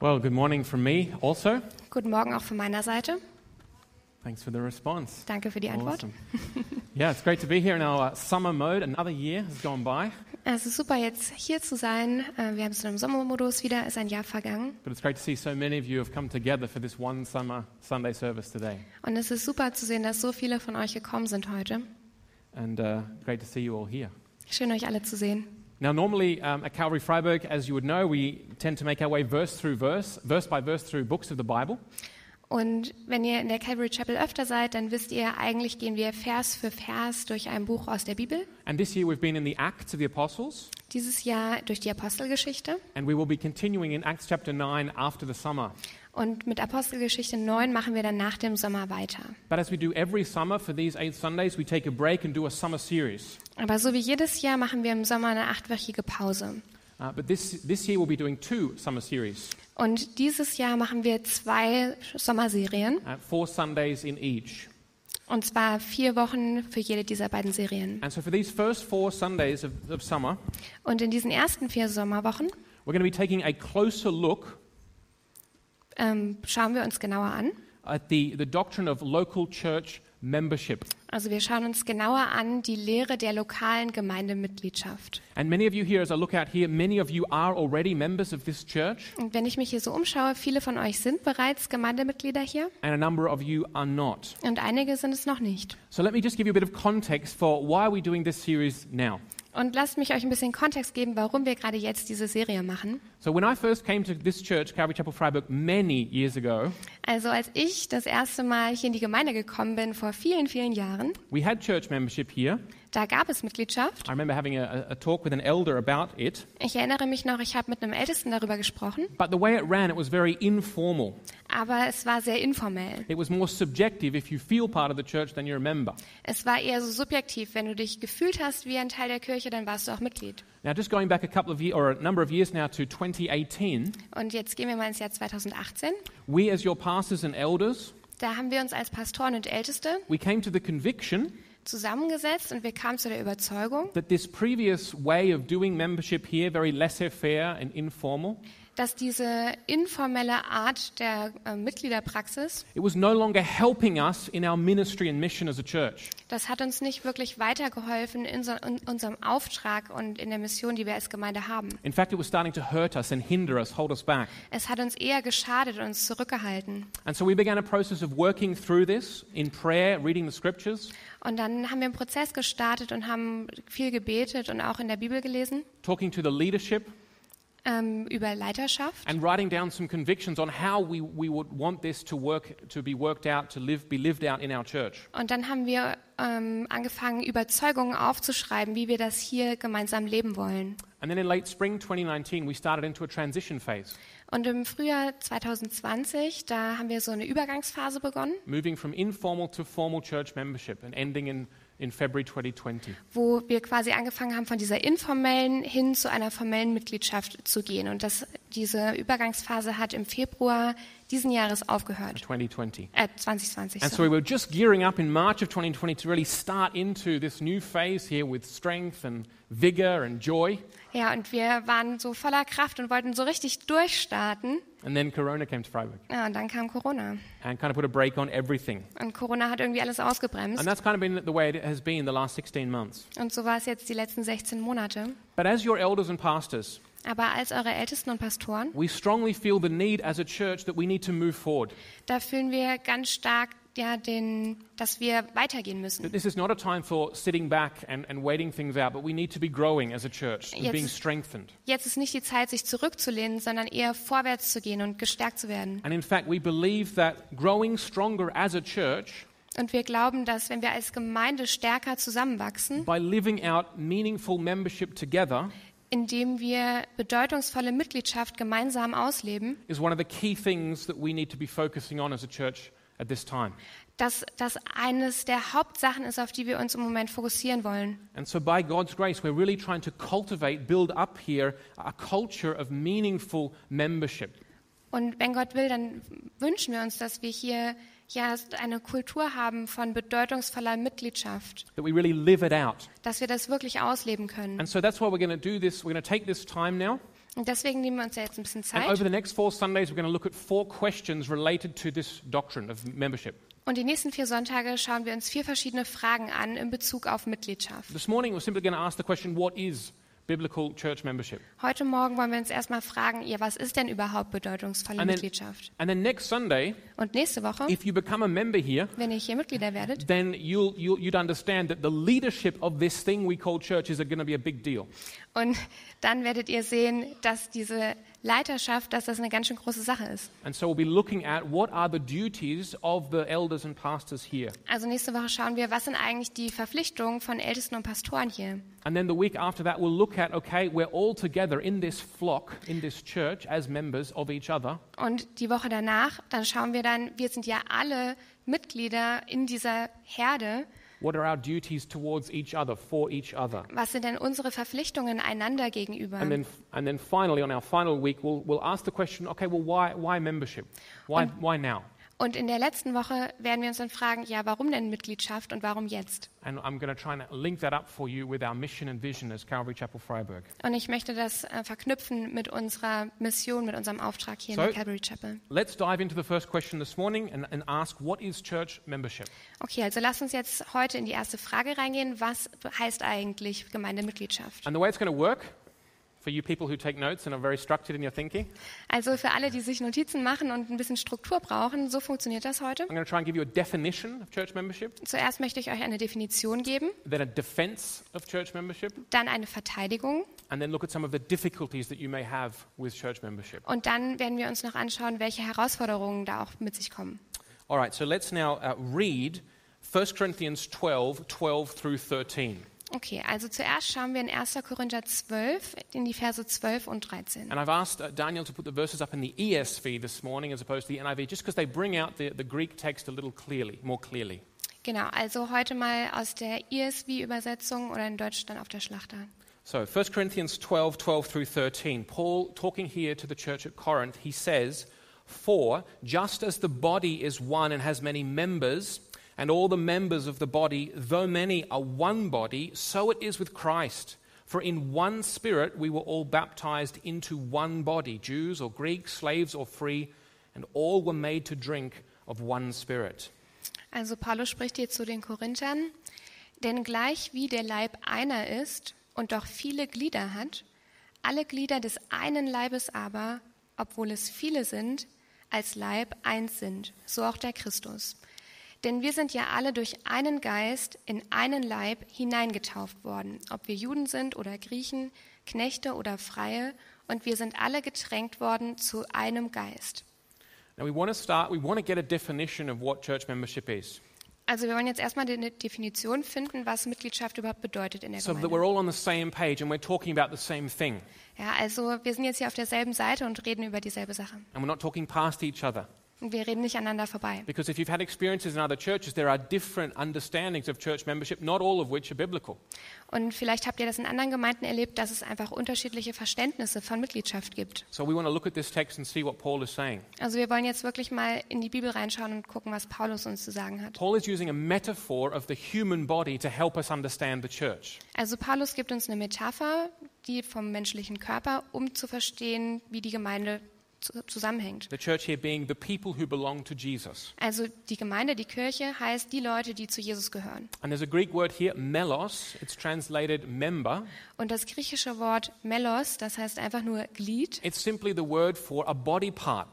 Well, good morning from me also. Guten Morgen auch von meiner Seite. Thanks for the response. Danke für die Antwort. Awesome. yeah, it's great to be here in our summer mode. Another year has gone by, Es ist super, jetzt hier zu sein. Äh, Wir haben es in einem Sommermodus wieder, ist ein Jahr vergangen. but it's great to see so many of you have come together for this one summer Sunday service today. Und es ist super zu sehen, dass so viele von euch gekommen sind heute. And uh, great to see you all here. Schön, euch alle zu sehen. Now, normally um, at Calvary Freiburg, as you would know, we tend to make our way verse through verse, verse by verse through books of the Bible. Und wenn ihr in der Calvary Chapel öfter seid, dann wisst ihr, eigentlich gehen wir Vers für Vers durch ein Buch aus der Bibel. And this year we've been in the Acts of the Apostles, Dieses Jahr durch die Apostelgeschichte. and we will be continuing in Acts chapter 9 after the summer. Und mit Apostelgeschichte 9 machen wir dann nach dem Sommer weiter. But as we do every summer for these eight Sundays, we take a break and do a summer series. Aber so wie jedes Jahr machen wir im Sommer eine achtwöchige Pause. Uh, but this, this year we'll be doing two summer series, Und dieses Jahr machen wir zwei Sommerserien. uh, four Sundays in each. Und zwar vier Wochen für jede dieser beiden Serien. And so for these first four Sundays of, of summer, Und in diesen ersten vier Sommerwochen we're going to be taking a closer look ähm, schauen wir uns genauer an. at the, the doctrine of local church membership. Also wir schauen uns genauer an die Lehre der lokalen Gemeindemitgliedschaft. And many of you here, as I look out here, many of you are already members of this church, Und wenn ich mich hier so umschaue, viele von euch sind bereits Gemeindemitglieder hier and a number of you are not. und einige sind es noch nicht. So let me just give you a bit of context for why are we doing this series now. Und lasst mich euch ein bisschen Kontext geben, warum wir gerade jetzt diese Serie machen. So when I first came to this church, Calvary Chapel Freiburg, many years ago, Also als ich das erste Mal hier in die Gemeinde gekommen bin, vor vielen, vielen Jahren, we had church membership here. da gab es Mitgliedschaft. I remember having a, a talk with an elder about it. Ich erinnere mich noch, ich habe mit einem Ältesten darüber gesprochen, But the way it ran, it was very informal. aber es war sehr informell. It was more subjective. If you feel part of the church, then you're a member. Es war eher so subjektiv. Wenn du dich gefühlt hast wie ein Teil der Kirche, dann warst du auch Mitglied. Now, just going back a couple of years, or a number of years now to 2018, Und jetzt gehen wir mal ins Jahr 2018. we as your pastors and elders, Da haben wir uns als Pastoren und Älteste we came to the conviction zusammengesetzt und wir kamen zu der Überzeugung, that this previous way of doing membership here, very laissez-faire and informal, dass diese informelle Art der äh, Mitgliederpraxis, it was no longer helping us in our ministry and mission as a church. das hat uns nicht wirklich weitergeholfen in, so, in unserem Auftrag und in der Mission, die wir als Gemeinde haben. In fact, it was starting to hurt us and hinder us, hold us back. Es hat uns eher geschadet und uns zurückgehalten. And so we began a process of working through this in prayer, reading the scriptures, Und dann haben wir einen Prozess gestartet und haben viel gebetet und auch in der Bibel gelesen talking to the leadership, ähm, über Leiterschaft. and writing down some convictions on how we, we would want this to work to be worked out to live be lived out in our church Und dann haben wir ähm, angefangen, Überzeugungen aufzuschreiben, wie wir das hier gemeinsam leben wollen. and then in late spring 2019 we started into a transition phase Und im Frühjahr 2020, da haben wir so eine Übergangsphase begonnen, moving from informal to formal church membership and ending in, in february 2020 wo wir quasi angefangen haben, von dieser informellen hin zu einer formellen Mitgliedschaft zu gehen. Und das, diese Übergangsphase hat im Februar diesen Jahres aufgehört. 2020 Äh, 2020. and so So. we were just gearing up in march of 2020 to really start into this new phase here with strength and vigor and joy Ja, und wir waren so voller Kraft und wollten so richtig durchstarten. And then corona came to freiburg Ja, und dann kam Corona. and kind of put a break on everything Und Corona hat irgendwie alles ausgebremst. and that's kind of been the way it has been the last 16 months Und so war es jetzt die letzten 16 Monate. but as your elders and pastors Aber als eure Ältesten und Pastoren, we strongly feel the need as a church that we need to move forward. da fühlen wir ganz stark, ja, den, dass wir weitergehen müssen. This is not a time for sitting back and, and waiting things out, but we need to be growing as a church and Jetzt- being strengthened. Jetzt ist nicht die Zeit, sich zurückzulehnen, sondern eher vorwärts zu gehen und gestärkt zu werden. And in fact, we believe that growing stronger as a church Und wir glauben, dass wenn wir als Gemeinde stärker zusammenwachsen, by living out meaningful membership together indem wir bedeutungsvolle Mitgliedschaft gemeinsam ausleben, is one of the key things that we need to be focusing on as a church at this time. dass das eines der Hauptsachen ist, auf die wir uns im Moment fokussieren wollen. And so, by God's grace, we're really trying to cultivate, build up here a culture of meaningful membership. Und wenn Gott will, dann wünschen wir uns, dass wir hier ja eine Kultur haben von bedeutungsvoller Mitgliedschaft, that we really live it out. dass wir das wirklich ausleben können. And so that's why we're going to do this. We're going to take this time now Und deswegen nehmen wir uns ja jetzt ein bisschen And over Zeit. the next four Sundays, we're going to look at four questions related to this doctrine of membership. Und die nächsten vier Sonntage schauen wir uns vier verschiedene Fragen an in Bezug auf Mitgliedschaft. This morning, we're simply going to ask the question what is biblical church membership? Heute Morgen wollen wir uns erstmal fragen, ja, was ist denn überhaupt bedeutungsvolle And then, Mitgliedschaft? and then next Sunday, Und nächste Woche, if you become a member here, wenn ihr hier Mitglieder werdet, then you'll, you'll, you'd understand that the leadership of this thing we call church is going to be a big deal. Und dann werdet ihr sehen, dass diese Leiterschaft, dass das eine ganz schön große Sache ist. And so we'll be looking at what are the duties of the elders and pastors here. Also nächste Woche schauen wir, was sind eigentlich die Verpflichtungen von Ältesten und Pastoren hier? And then the week after that, we'll look at okay, we're all together in this flock, in this church, as members of each other. Und die Woche danach, dann schauen wir dann, wir sind ja alle Mitglieder in dieser Herde. What are our duties towards each other, for each other? Was sind denn unsere Verpflichtungen einander gegenüber? And then, and then finally, on our final week, we'll, we'll ask the question okay, well, why, why membership? Why, why now? Und in der letzten Woche werden wir uns dann fragen, ja, warum denn Mitgliedschaft und warum jetzt? And I'm going to try and link that up for you with our mission and vision as Calvary Chapel Freiburg. Und ich möchte das äh, verknüpfen mit unserer Mission, mit unserem Auftrag hier So- in der Calvary Chapel. Let's dive into the first question this morning and, and ask what is church membership? Okay, also lass uns jetzt heute in die erste Frage reingehen. Was heißt eigentlich Gemeindemitgliedschaft? And the way it's going to work, Also für alle, die sich Notizen machen und ein bisschen Struktur brauchen, so funktioniert das heute. I'm going to try and give you a definition of church membership, Zuerst möchte ich euch eine Definition geben, then a defense of church membership, dann eine Verteidigung and then look at some of the difficulties that you may have with church membership. und dann werden wir uns noch anschauen, welche Herausforderungen da auch mit sich kommen. All right, so let's now uh, read 1 Corinthians 12, 12 through 13. Okay, also zuerst schauen wir in 1. Korinther 12 in die Verse 12 und 13. And I've asked uh, Daniel to put the verses up in the ESV this morning as opposed to the NIV, just because they bring out the, the Greek text a little clearly, more clearly. Genau, also heute mal aus der ESV-Übersetzung oder in Deutsch dann auf der Schlachter. So, 1 Corinthians 12, 12 through 13. Paul, talking here to the church at Corinth, he says, For just as the body is one and has many members, and all the members of the body, though many, are one body, so it is with Christ. For in one spirit we were all baptized into one body, Jews or Greeks, slaves or free, and all were made to drink of one spirit. Also Paulus spricht hier zu den Korinthern, denn gleich wie der Leib einer ist und doch viele Glieder hat, alle Glieder des einen Leibes aber, obwohl es viele sind, als Leib eins sind, so auch der Christus. Denn wir sind ja alle durch einen Geist in einen Leib hineingetauft worden, ob wir Juden sind oder Griechen, Knechte oder Freie, und wir sind alle getränkt worden zu einem Geist. Now we want to start, we want to get a definition of what church membership is. Also wir wollen jetzt erstmal eine Definition finden, was Mitgliedschaft überhaupt bedeutet in der so that Gemeinde. we're all on the same page and we're talking about the same thing. Ja, also wir sind jetzt hier auf derselben Seite und reden über dieselbe Sache. And we're not talking past each other. Und wir reden nicht aneinander vorbei. Because if you've had experiences in other churches, there are different understandings of church membership, not all of which are biblical. Und vielleicht habt ihr das in anderen Gemeinden erlebt, dass es einfach unterschiedliche Verständnisse von Mitgliedschaft gibt. So we want to look at this text and see what Paul is saying. Also wir wollen jetzt wirklich mal in die Bibel reinschauen und gucken, was Paulus uns zu sagen hat. Paul is using a metaphor of the human body to help us understand the church. Also Paulus gibt uns eine Metapher, die vom menschlichen Körper, um zu verstehen, wie die Gemeinde zusammenhängt. The church here being the people who belong to Jesus. Also die Gemeinde, die Kirche heißt die Leute, die zu Jesus gehören. And there's a Greek word here, melos. It's translated member. Und das griechische Wort melos, das heißt einfach nur Glied, It's simply the word for a body part,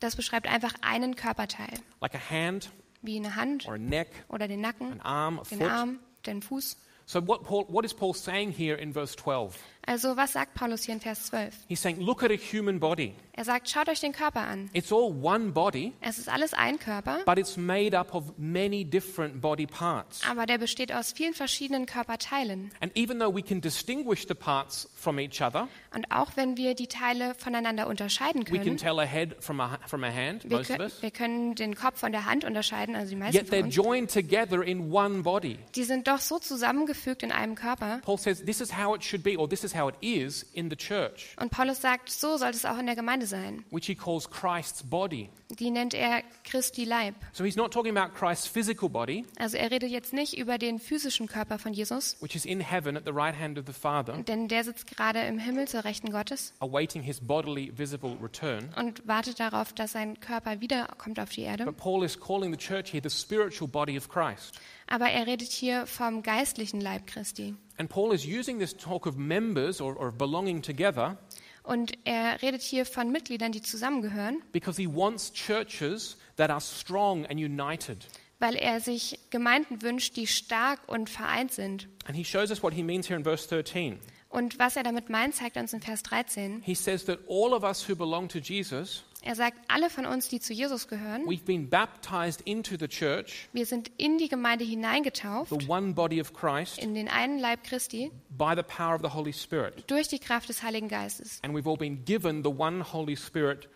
das beschreibt einfach einen Körperteil, like a hand wie eine Hand or a neck, oder den Nacken, an arm, a den. Arm, den Fuß. So what, Paul, what is Paul saying here in verse 12? Also was sagt Paulus hier in Vers 12? He's saying, look at a human body. Er sagt, schaut euch den Körper an. It's all one body, Es ist alles ein Körper, but it's made up of many different body parts. aber der besteht aus vielen verschiedenen Körperteilen. And even though we can distinguish the parts from each other, Und auch wenn wir die Teile voneinander unterscheiden we can können, tell a head from a, from a hand, wir, most of können, us, wir können den Kopf von der Hand unterscheiden, also die meisten yet von they're uns, joined together in one body. die sind doch so zusammengefügt in einem Körper. Paul says this is how it should be, or this is how it is in the church, Und Paulus sagt, so sollte es auch in der Gemeinde sein. which he calls Christ's body. Die nennt er Christi Leib. So he's not talking about Christ's physical body, Also er redet jetzt nicht über den physischen Körper von Jesus, which is in heaven at the right hand of the Father, denn der sitzt gerade im Himmel zur Rechten Gottes awaiting his bodily visible return. und wartet darauf, dass sein Körper wiederkommt auf die Erde. But Paul is calling the church here the spiritual body of Christ. Aber er redet hier vom geistlichen Leib Christi. And Paul is using this talk of members or, or belonging together Und er redet hier von Mitgliedern, die zusammengehören, because he wants churches that are strong and united. weil er sich Gemeinden wünscht, die stark und vereint sind. And he shows us what he means here in verse 13. Und was er damit meint, zeigt er uns in Vers 13. He says that all of us who belong to Jesus, Er sagt, alle von uns, die zu Jesus gehören, we've been baptized into the church, wir sind in die Gemeinde hineingetauft, the one body of Christ, in den einen Leib Christi, by the power of the Holy Spirit. durch die Kraft des Heiligen Geistes. And we've all been given the one Holy Spirit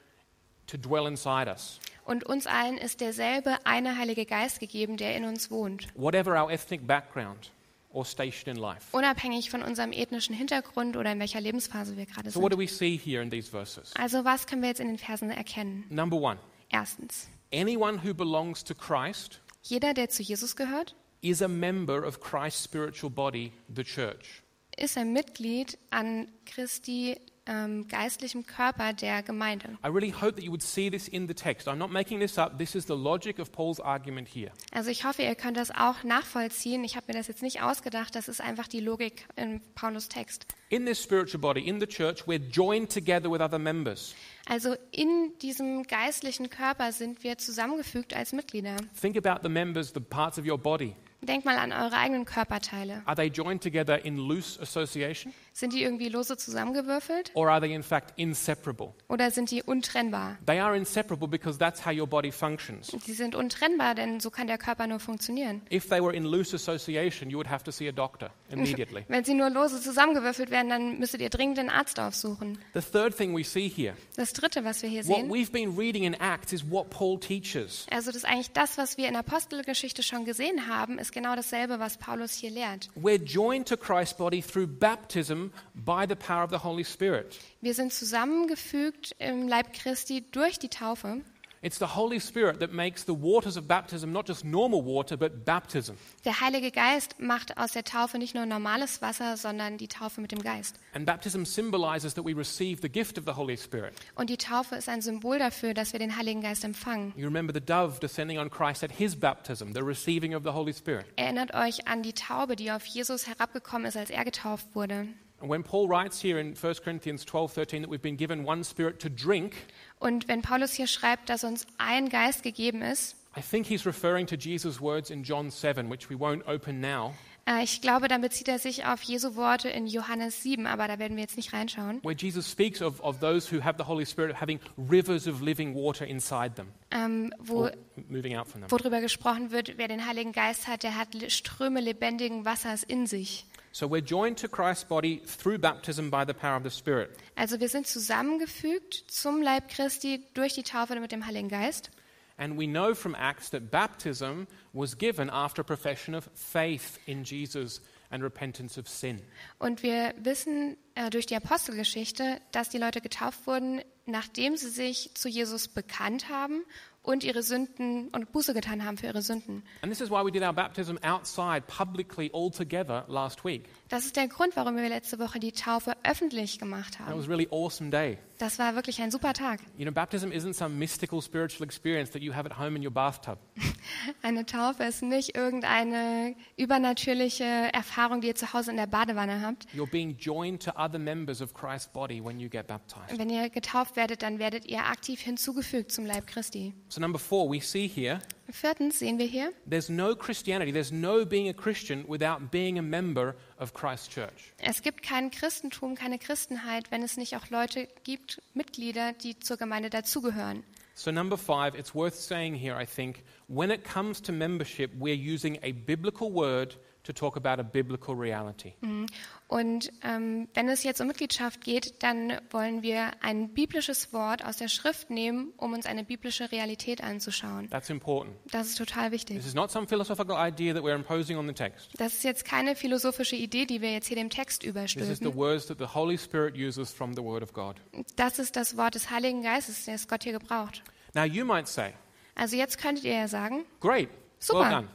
to dwell inside us. Und uns allen ist derselbe eine Heilige Geist gegeben, der in uns wohnt. Whatever our ethnic background or station in life. Unabhängig von unserem ethnischen Hintergrund oder in welcher Lebensphase wir gerade So, what sind. do we see here in these verses? Also was können wir jetzt in den Versen erkennen? Number one, Erstens, anyone who belongs to Christ jeder, der zu Jesus gehört, is a member of Christ's spiritual body, the church. ist ein Mitglied an Christi ähm, geistlichem Körper der Gemeinde. I really hope that you would see this in the text. I'm not making this up. This is the logic of Paul's argument here. Also ich hoffe, ihr könnt das auch nachvollziehen. Ich habe mir das jetzt nicht ausgedacht, das ist einfach die Logik in Paulus Text. In this spiritual body, in the church, we're joined together with other members. Also in diesem geistlichen Körper sind wir zusammengefügt als Mitglieder. Think about the members, the parts of your body. Denkt mal an eure eigenen Körperteile. Are they joined together in loose association Sind die irgendwie lose zusammengewürfelt or are they in fact inseparable? oder sind die untrennbar? They are inseparable because that's how your body functions. Sie sind untrennbar, denn so kann der Körper nur funktionieren. If they were in loose association, you would have to see a doctor immediately. Wenn sie nur lose zusammengewürfelt werden, dann müsstet ihr dringend den Arzt aufsuchen. The third thing we see here, Das Dritte, was wir hier what sehen, we've been reading in Acts is what Paul teaches. also das ist eigentlich das, was wir in Apostelgeschichte schon gesehen haben, ist genau dasselbe, was Paulus hier lehrt. We're joined to Christ's body through baptism by the power of the Holy Spirit. Wir sind zusammengefügt im Leib Christi durch die Taufe. It's the Holy Spirit that makes the waters of baptism not just normal water, but baptism. Der Heilige Geist macht aus der Taufe nicht nur normales Wasser, sondern die Taufe mit dem Geist. And baptism symbolizes that we receive the gift of the Holy Spirit. Und die Taufe ist ein Symbol dafür, dass wir den Heiligen Geist empfangen. You remember the dove descending on Christ at his baptism, the receiving of the Holy Spirit. Erinnert euch an die Taube, die auf Jesus herabgekommen ist, als er getauft wurde. And when Paul writes here in 1 Corinthians 12 13 that we've been given one spirit to drink, Und wenn Paulus hier schreibt, dass uns ein Geist gegeben ist, I think he's referring to Jesus' words in John 7, which we won't open now, äh, ich glaube, dann bezieht er sich auf Jesu Worte in Johannes 7, aber da werden wir jetzt nicht reinschauen, where Jesus speaks of, of those who have the Holy Spirit having rivers of living water inside them, ähm, wo, or moving out from them. wo darüber gesprochen wird, wer den Heiligen Geist hat, der hat Ströme lebendigen Wassers in sich. So we're joined to Christ's body through baptism by the power of the Spirit. Also wir sind zusammengefügt zum Leib Christi durch die Taufe mit dem Heiligen Geist. And we know from Acts that baptism was given after profession of faith in Jesus and repentance of sin. Und wir wissen äh, durch die Apostelgeschichte, dass die Leute getauft wurden, nachdem sie sich zu Jesus bekannt haben und ihre Sünden und Buße getan haben für ihre Sünden. And this is why we did our baptism outside publicly all together last week. Das ist der Grund, warum wir letzte Woche die Taufe öffentlich gemacht haben. was a really awesome day. Das war wirklich ein super Tag. You know, baptism isn't some mystical spiritual experience that you have at home in your bathtub. Eine Taufe ist nicht irgendeine übernatürliche Erfahrung, die ihr zu Hause in der Badewanne habt. You're being joined to other members of Christ's body when you get baptized. Wenn ihr getauft werdet, dann werdet ihr aktiv hinzugefügt zum Leib Christi. So, number four, we see here Viertens sehen wir hier, there's no Christianity, there's no being a Christian without being a member. Es gibt kein Christentum, keine Christenheit, wenn es nicht auch Leute gibt, Mitglieder, die zur Gemeinde dazugehören. So, number five, it's worth saying here, I think, when it comes to membership, we're using a biblical word to talk about a biblical reality. Und ähm, wenn es jetzt um Mitgliedschaft geht, dann wollen wir ein biblisches Wort aus der Schrift nehmen, um uns eine biblische Realität anzuschauen. That's important. Das ist total wichtig. This is not some philosophical idea that we're imposing on the text. Das ist jetzt keine philosophische Idee, die wir jetzt hier dem Text This is the überstülpen. words that the Holy Spirit uses from the Word of God. Das ist das Wort des Heiligen Geistes, das Gott hier gebraucht. Now, you might say, Also jetzt könntet ihr ja sagen, great, super. well done.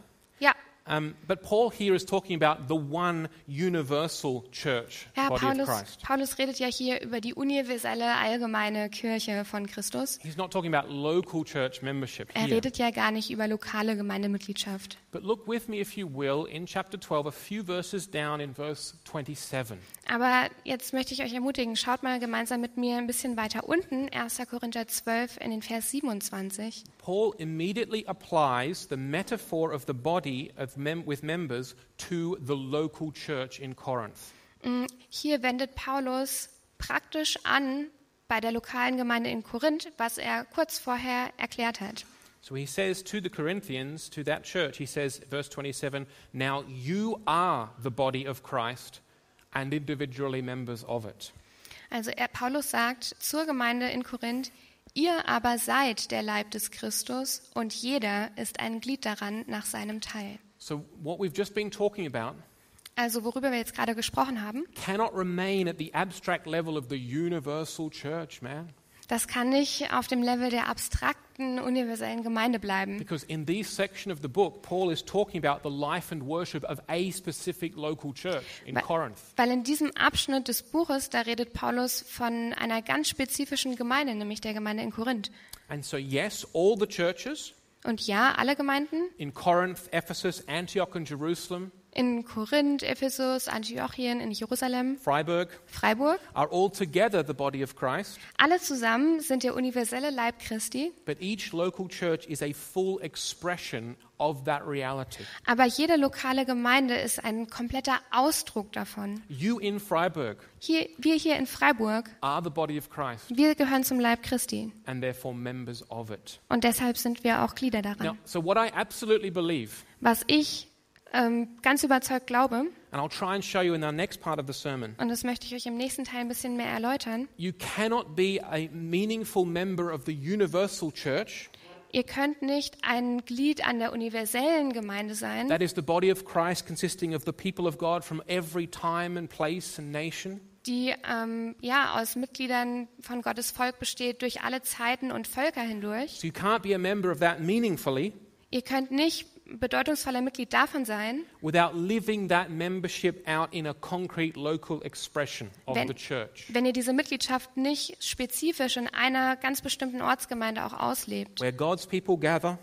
Um, but Paul here is talking about the one universal church ja body Paulus, of Christ. Paulus redet ja hier über die universelle, allgemeine Kirche von Christus. He's not talking about local church membership Er here. redet ja gar nicht über lokale Gemeindemitgliedschaft. But look with me, if you will, in chapter 12, a few verses down in verse 27. Aber jetzt möchte ich euch ermutigen, schaut mal gemeinsam mit mir ein bisschen weiter unten, 1. Korinther 12 in den Vers 27. Paul immediately applies the metaphor of the body of mem- with members to the local church in Corinth. Mm, Hier wendet Paulus praktisch an bei der lokalen Gemeinde in Korinth, was er kurz vorher erklärt hat. So he says to the Corinthians, to that church, he says, verse 27, Now you are the body of Christ and individually members of it. Also er, Paulus sagt zur Gemeinde in Korinth, ihr aber seid der Leib des Christus und jeder ist ein Glied daran nach seinem Teil. So what we've just been talking about Also worüber wir jetzt gerade gesprochen haben, cannot remain at the abstract level of the universal church, man. das kann nicht auf dem Level der abstrakten, universellen Gemeinde bleiben. Because in this section of the book, Paul is talking about the life and worship of a specific local church in Weil- Corinth. Weil in diesem Abschnitt des Buches, da redet Paulus von einer ganz spezifischen Gemeinde, nämlich der Gemeinde in Korinth. And so, yes, all the churches Und ja, alle Gemeinden? In Corinth, Ephesus, Antioch, and Jerusalem, in Korinth, Ephesus, Antiochien, in Jerusalem, Freiburg, Freiburg, are all together the body of Christ, alle zusammen sind der universelle Leib Christi, but each local church is a full expression of that reality. aber jede lokale Gemeinde ist ein kompletter Ausdruck davon. You in Freiburg Hier, wir hier in Freiburg, are the body of Christ wir gehören zum Leib Christi and therefore members of it. und deshalb sind wir auch Glieder Now, daran. so what I absolutely believe, Was ich ähm, ganz überzeugt glaube, and I'll try and show you in our next part of the sermon, und das möchte ich euch im nächsten Teil ein bisschen mehr erläutern, you cannot be a meaningful member of the universal church, ihr könnt nicht ein Glied an der universellen Gemeinde sein, that is the body of Christ consisting of the people of God from every time and place and nation. die ähm, ja aus Mitgliedern von Gottes Volk besteht durch alle Zeiten und Völker hindurch. So you can't be a member of that meaningfully. Ihr könnt nicht bedeutungsvoller Mitglied davon sein, without living that membership out in a concrete local expression of Wenn- the church, wenn ihr diese Mitgliedschaft nicht spezifisch in einer ganz bestimmten Ortsgemeinde auch auslebt, where God's people gather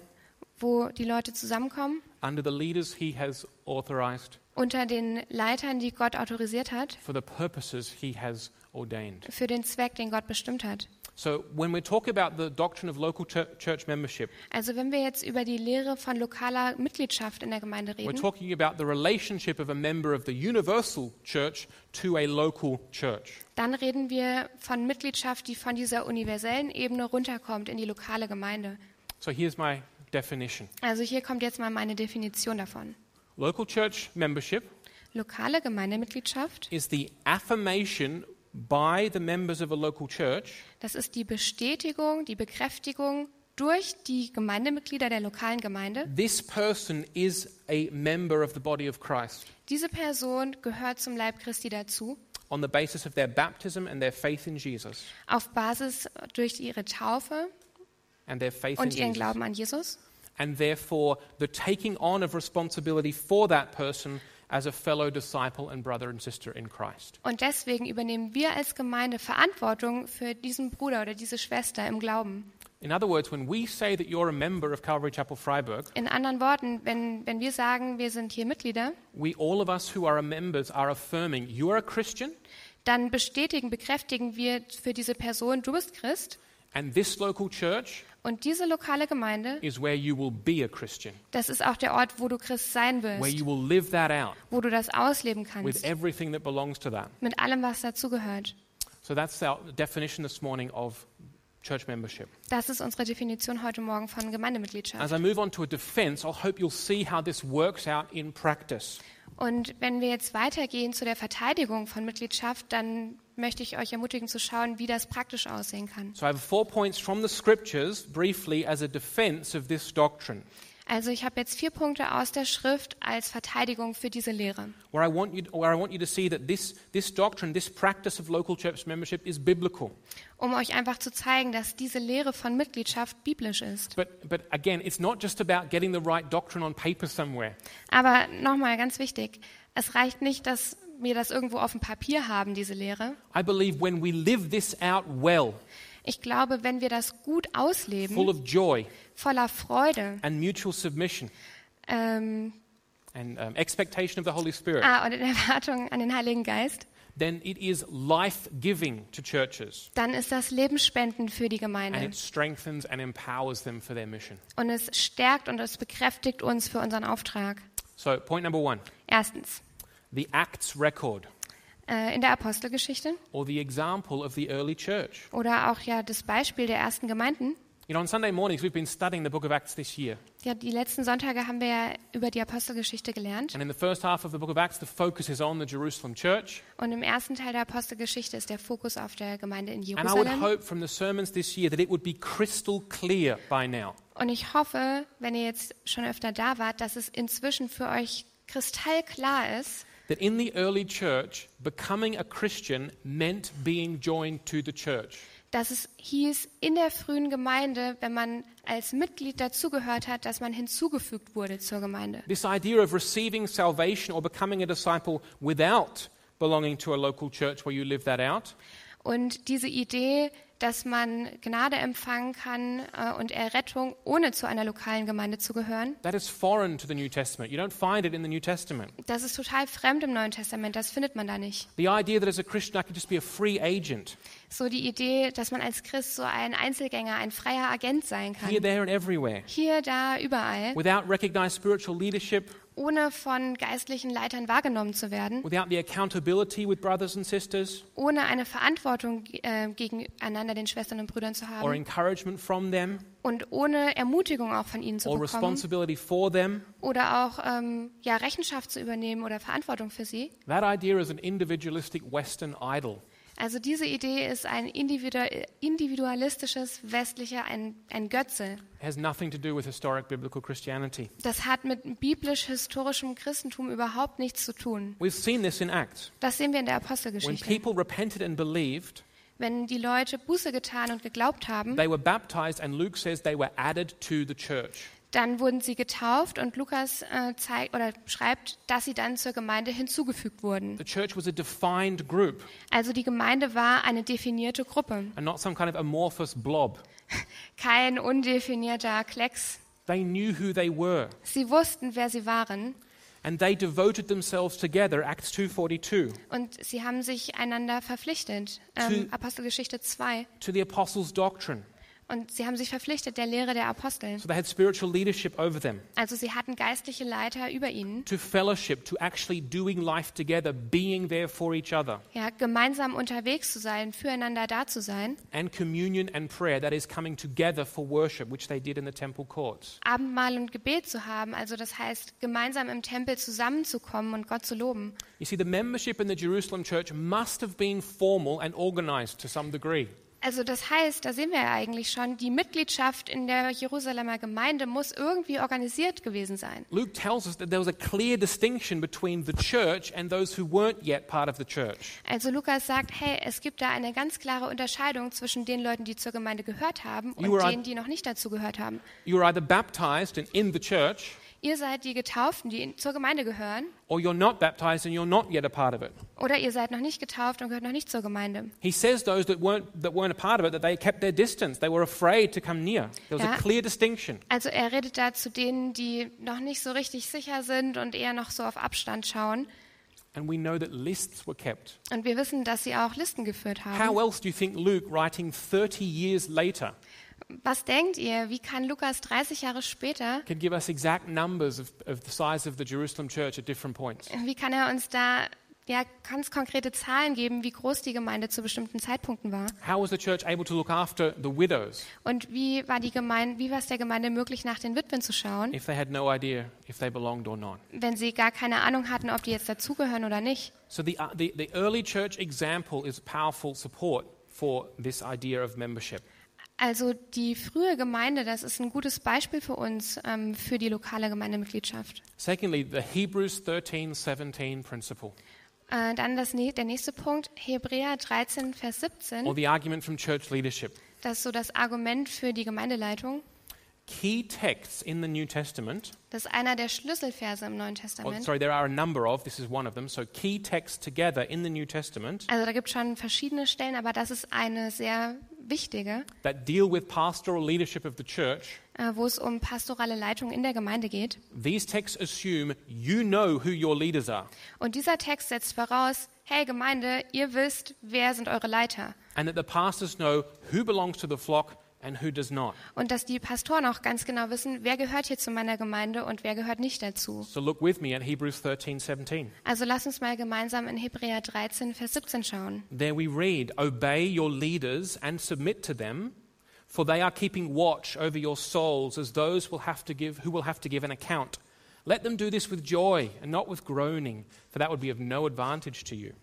wo die Leute zusammenkommen under the leaders He has authorized unter den Leitern, die Gott autorisiert hat, for the purposes He has ordained. für den Zweck, den Gott bestimmt hat. So when we talk about the doctrine of local chur- church membership, Also wenn wir jetzt über die Lehre von lokaler Mitgliedschaft in der Gemeinde we're reden, talking about the relationship of a member of the universal church to a local church. dann reden wir von Mitgliedschaft, die von dieser universellen Ebene runterkommt in die lokale Gemeinde. So here's my definition. Also hier kommt jetzt mal meine Definition davon. Local church membership Lokale Gemeindemitgliedschaft, is the affirmation by the members of a local church das ist die Bestätigung, die Bekräftigung durch die Gemeindemitglieder der lokalen Gemeinde. this person is a member of the body of Christ Diese Person gehört zum Leib Christi dazu, on the basis of their baptism and their faith in Jesus auf Basis durch ihre Taufe and their faith in und ihren Jesus. Glauben an Jesus. And therefore the taking on of responsibility for that person as a fellow disciple and brother and sister in Christ. Und deswegen übernehmen wir als Gemeinde Verantwortung für diesen Bruder oder diese Schwester im Glauben. In other words, when we say that you're a member of Calvary Chapel Freiburg, In anderen Worten, wenn, wenn wir sagen, wir sind hier Mitglieder, we all of us who are members are affirming you are a Christian dann bestätigen, bekräftigen wir für diese Person, du bist Christ. and this local church Und diese lokale Gemeinde, is where you will be a Christian, das ist auch der Ort, wo du Christ sein where wirst, you will live that out wo du das ausleben with kannst, everything that belongs to that. mit allem, was dazugehört. So that's our definition this morning of church membership. Das ist unsere Definition heute Morgen von As Gemeindemitgliedschaft. I move on to a defense, I hope you'll see how this works out in practice. Und wenn wir jetzt weitergehen zu der Verteidigung von Mitgliedschaft, dann möchte ich euch ermutigen zu schauen, wie das praktisch aussehen kann. So I have four points from the scriptures briefly as a defense of this doctrine. Also ich habe jetzt vier Punkte aus der Schrift als Verteidigung für diese Lehre. Where I want you, where I want you to see that this, this doctrine, this practice of local church membership is biblical. um euch einfach zu zeigen, dass diese Lehre von Mitgliedschaft biblisch ist. But, but again, it's not just about getting the right doctrine on paper somewhere. Aber nochmal ganz wichtig, es reicht nicht, dass wir das irgendwo auf dem Papier haben, diese Lehre. I believe when we live this out well, Ich glaube, wenn wir das gut full ausleben, of joy voller Freude and mutual submission ähm, and um, expectation of the Holy Spirit, ah, und in Erwartung an den Heiligen Geist, then it is life giving to churches dann ist das Lebensspenden für die and Gemeinde. it strengthens and empowers them for their mission. Und es stärkt und es bekräftigt uns für unseren Auftrag. So, point number one Erstens, the Acts record äh, in der Apostelgeschichte or the example of the early church. oder auch ja das Beispiel der ersten Gemeinden. You know, on Sunday mornings, we've been studying the book of Acts this year. Ja, die letzten Sonntage haben wir ja über die Apostelgeschichte gelernt. And in the first half of the book of Acts, the focus is on the Jerusalem church. Und im ersten Teil der Apostelgeschichte ist der Fokus auf der Gemeinde in And I would Jerusalem. hope from the sermons this year that it would be crystal clear by now Und ich hoffe, wenn ihr jetzt schon öfter da wart, dass es inzwischen für euch kristallklar ist, that in the early church, becoming a Christian meant being joined to the church. dass es hieß in der frühen Gemeinde, wenn man als Mitglied dazugehört hat, dass man hinzugefügt wurde zur Gemeinde. This idea of receiving salvation or becoming a disciple without belonging to a local church where you live that out Und diese Idee, dass man Gnade empfangen kann äh, und Errettung, ohne zu einer lokalen Gemeinde zu gehören, That is foreign to the New Testament. You don't find it in the New Testament. das ist total fremd im Neuen Testament, das findet man da nicht. The idea that as a Christian I could just be a free agent So die Idee, dass man als Christ so ein Einzelgänger, ein freier Agent sein here, kann. there, and everywhere Hier, da, überall, without recognized spiritual leadership, ohne von geistlichen Leitern wahrgenommen zu werden, without the accountability with brothers and sisters ohne eine Verantwortung äh, gegeneinander den Schwestern und Brüdern zu haben them und ohne Ermutigung auch von ihnen zu or bekommen them. oder auch ähm, ja, Rechenschaft zu übernehmen oder Verantwortung für sie. That idea is an individualistic Western idol. Also diese Idee ist ein individu individualistisches westlicher, ein, ein Götze. It has nothing to do with historic biblical Christianity. Das hat mit biblisch-historischem Christentum überhaupt nichts zu tun. We've seen this in Acts. Das sehen wir in der When Apostelgeschichte. people repented and believed, Wenn die Leute Buße getan und geglaubt haben, they were baptized, and Luke says they were added to the church. Dann wurden sie getauft und Lukas äh, zeigt oder schreibt, dass sie dann zur Gemeinde hinzugefügt wurden. The church was a defined group Also die Gemeinde war eine definierte Gruppe, and not some kind of amorphous blob. kein undefinierter Klecks. They knew who they were Sie wussten, wer sie waren and they devoted themselves together Acts 2:42 und sie haben sich einander verpflichtet. Ähm, Zu- Apostelgeschichte 2. to the apostles' doctrine. Und sie haben sich verpflichtet der Lehre der Apostel. So they had spiritual leadership over them, Also sie hatten geistliche Leiter über ihnen. to fellowship, to actually doing life together, being there for each other, Ja, gemeinsam unterwegs zu sein, füreinander da zu sein, and communion and prayer, that is coming together for worship, which they did in the temple courts. Abendmahl und Gebet zu haben. Also das heißt, gemeinsam im Tempel zusammenzukommen und Gott zu loben. You see, the membership in the Jerusalem church must have been formal and organized to some degree. Also das heißt, da sehen wir ja eigentlich schon, die Mitgliedschaft in der Jerusalemer Gemeinde muss irgendwie organisiert gewesen sein. Luke tells us that there was a clear distinction between the church and those who weren't yet part of the church. Also Lukas sagt, hey, es gibt da eine ganz klare Unterscheidung zwischen den Leuten, die zur Gemeinde gehört haben und denen, die noch nicht dazu gehört haben. You were either baptized and in the church, Ihr seid die Getauften, die zur Gemeinde gehören, or you're not baptized and you're not yet a part of it. oder ihr seid noch nicht getauft und gehört noch nicht zur Gemeinde. He says those that weren't, that weren't a part of it, that they kept their distance. They were afraid to come near. There was a Ja. clear distinction. Also er redet da zu denen, die noch nicht so richtig sicher sind und eher noch so auf Abstand schauen. And we know that lists were kept. Und wir wissen, dass sie auch Listen geführt haben. How else do you think Luke, writing 30 years later, Was denkt ihr, wie kann Lukas 30 Jahre später, can give us exact numbers of, of the size of the Jerusalem church at different points? wie kann er uns da ja, ganz konkrete Zahlen geben, wie groß die Gemeinde zu bestimmten Zeitpunkten war. How was the church able to look after the widows Und wie war, die Gemeinde, wie war es der Gemeinde möglich, nach den Witwen zu schauen, if they had no idea if they belonged or not? wenn sie gar keine Ahnung hatten, ob die jetzt dazugehören oder nicht. So the, uh, the, the early church example is powerful support for this idea of membership. Also die frühe Gemeinde, das ist ein gutes Beispiel für uns, ähm, für die lokale Gemeindemitgliedschaft. Secondly, the Hebrews 13 17 principle, Äh, dann das, der nächste Punkt, Hebräer 13, Vers 17. or the argument from church leadership. Das ist so das Argument für die Gemeindeleitung. Key texts in the New Testament, Das ist einer der Schlüsselverse im Neuen or, Testament. sorry, there are a number of, this is one of them. So, key texts together in the New Testament Also da gibt es schon verschiedene Stellen, aber das ist eine sehr wichtige, that deal with pastoral leadership of the church. äh, wo es um pastorale Leitung in der Gemeinde geht. These texts assume you know who your leaders are Und dieser Text setzt voraus, hey Gemeinde, ihr wisst, wer sind eure Leiter. and that the pastors know who belongs to the flock and who does not. Und dass die Pastoren auch ganz genau wissen, wer gehört hier zu meiner Gemeinde und wer gehört nicht dazu. So, look with me at Hebrews 13 17. Also lass uns mal gemeinsam in Hebräer 13, Vers 17 schauen. There we read, Obey your leaders and submit to them, for they are keeping watch over your souls as those will have to give, who will have to give an account. Let them do this with joy and not with groaning, for that would be of no advantage to you.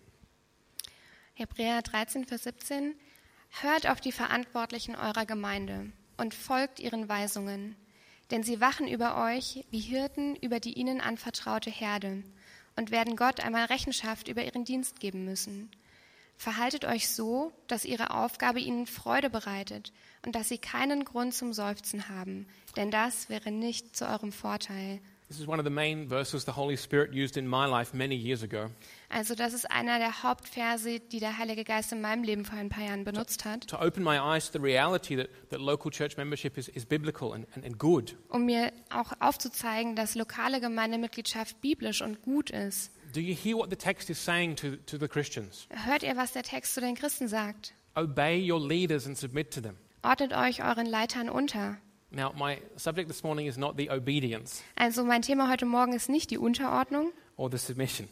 Hebräer 13, Vers 17. Hört auf die Verantwortlichen eurer Gemeinde und folgt ihren Weisungen, denn sie wachen über euch wie Hirten über die ihnen anvertraute Herde und werden Gott einmal Rechenschaft über ihren Dienst geben müssen. Verhaltet euch so, dass ihre Aufgabe ihnen Freude bereitet und dass sie keinen Grund zum Seufzen haben, denn das wäre nicht zu eurem Vorteil. This is one of the main verses the Holy Spirit used in my life many years ago Also das ist einer der Hauptverse, die der Heilige Geist in meinem Leben vor ein paar Jahren benutzt hat. to open my eyes to the reality that, that local church membership is, is biblical and, and, and good. um mir auch aufzuzeigen, dass lokale Gemeindemitgliedschaft biblisch und gut ist. Do you hear what the text is saying to, to the Christians? Hört ihr, was der Text zu den Christen sagt? Obey your leaders and submit to them. Ordnet euch euren Leitern unter. Now, my subject this morning is not the obedience Also mein Thema heute Morgen ist nicht die Unterordnung. or the submission.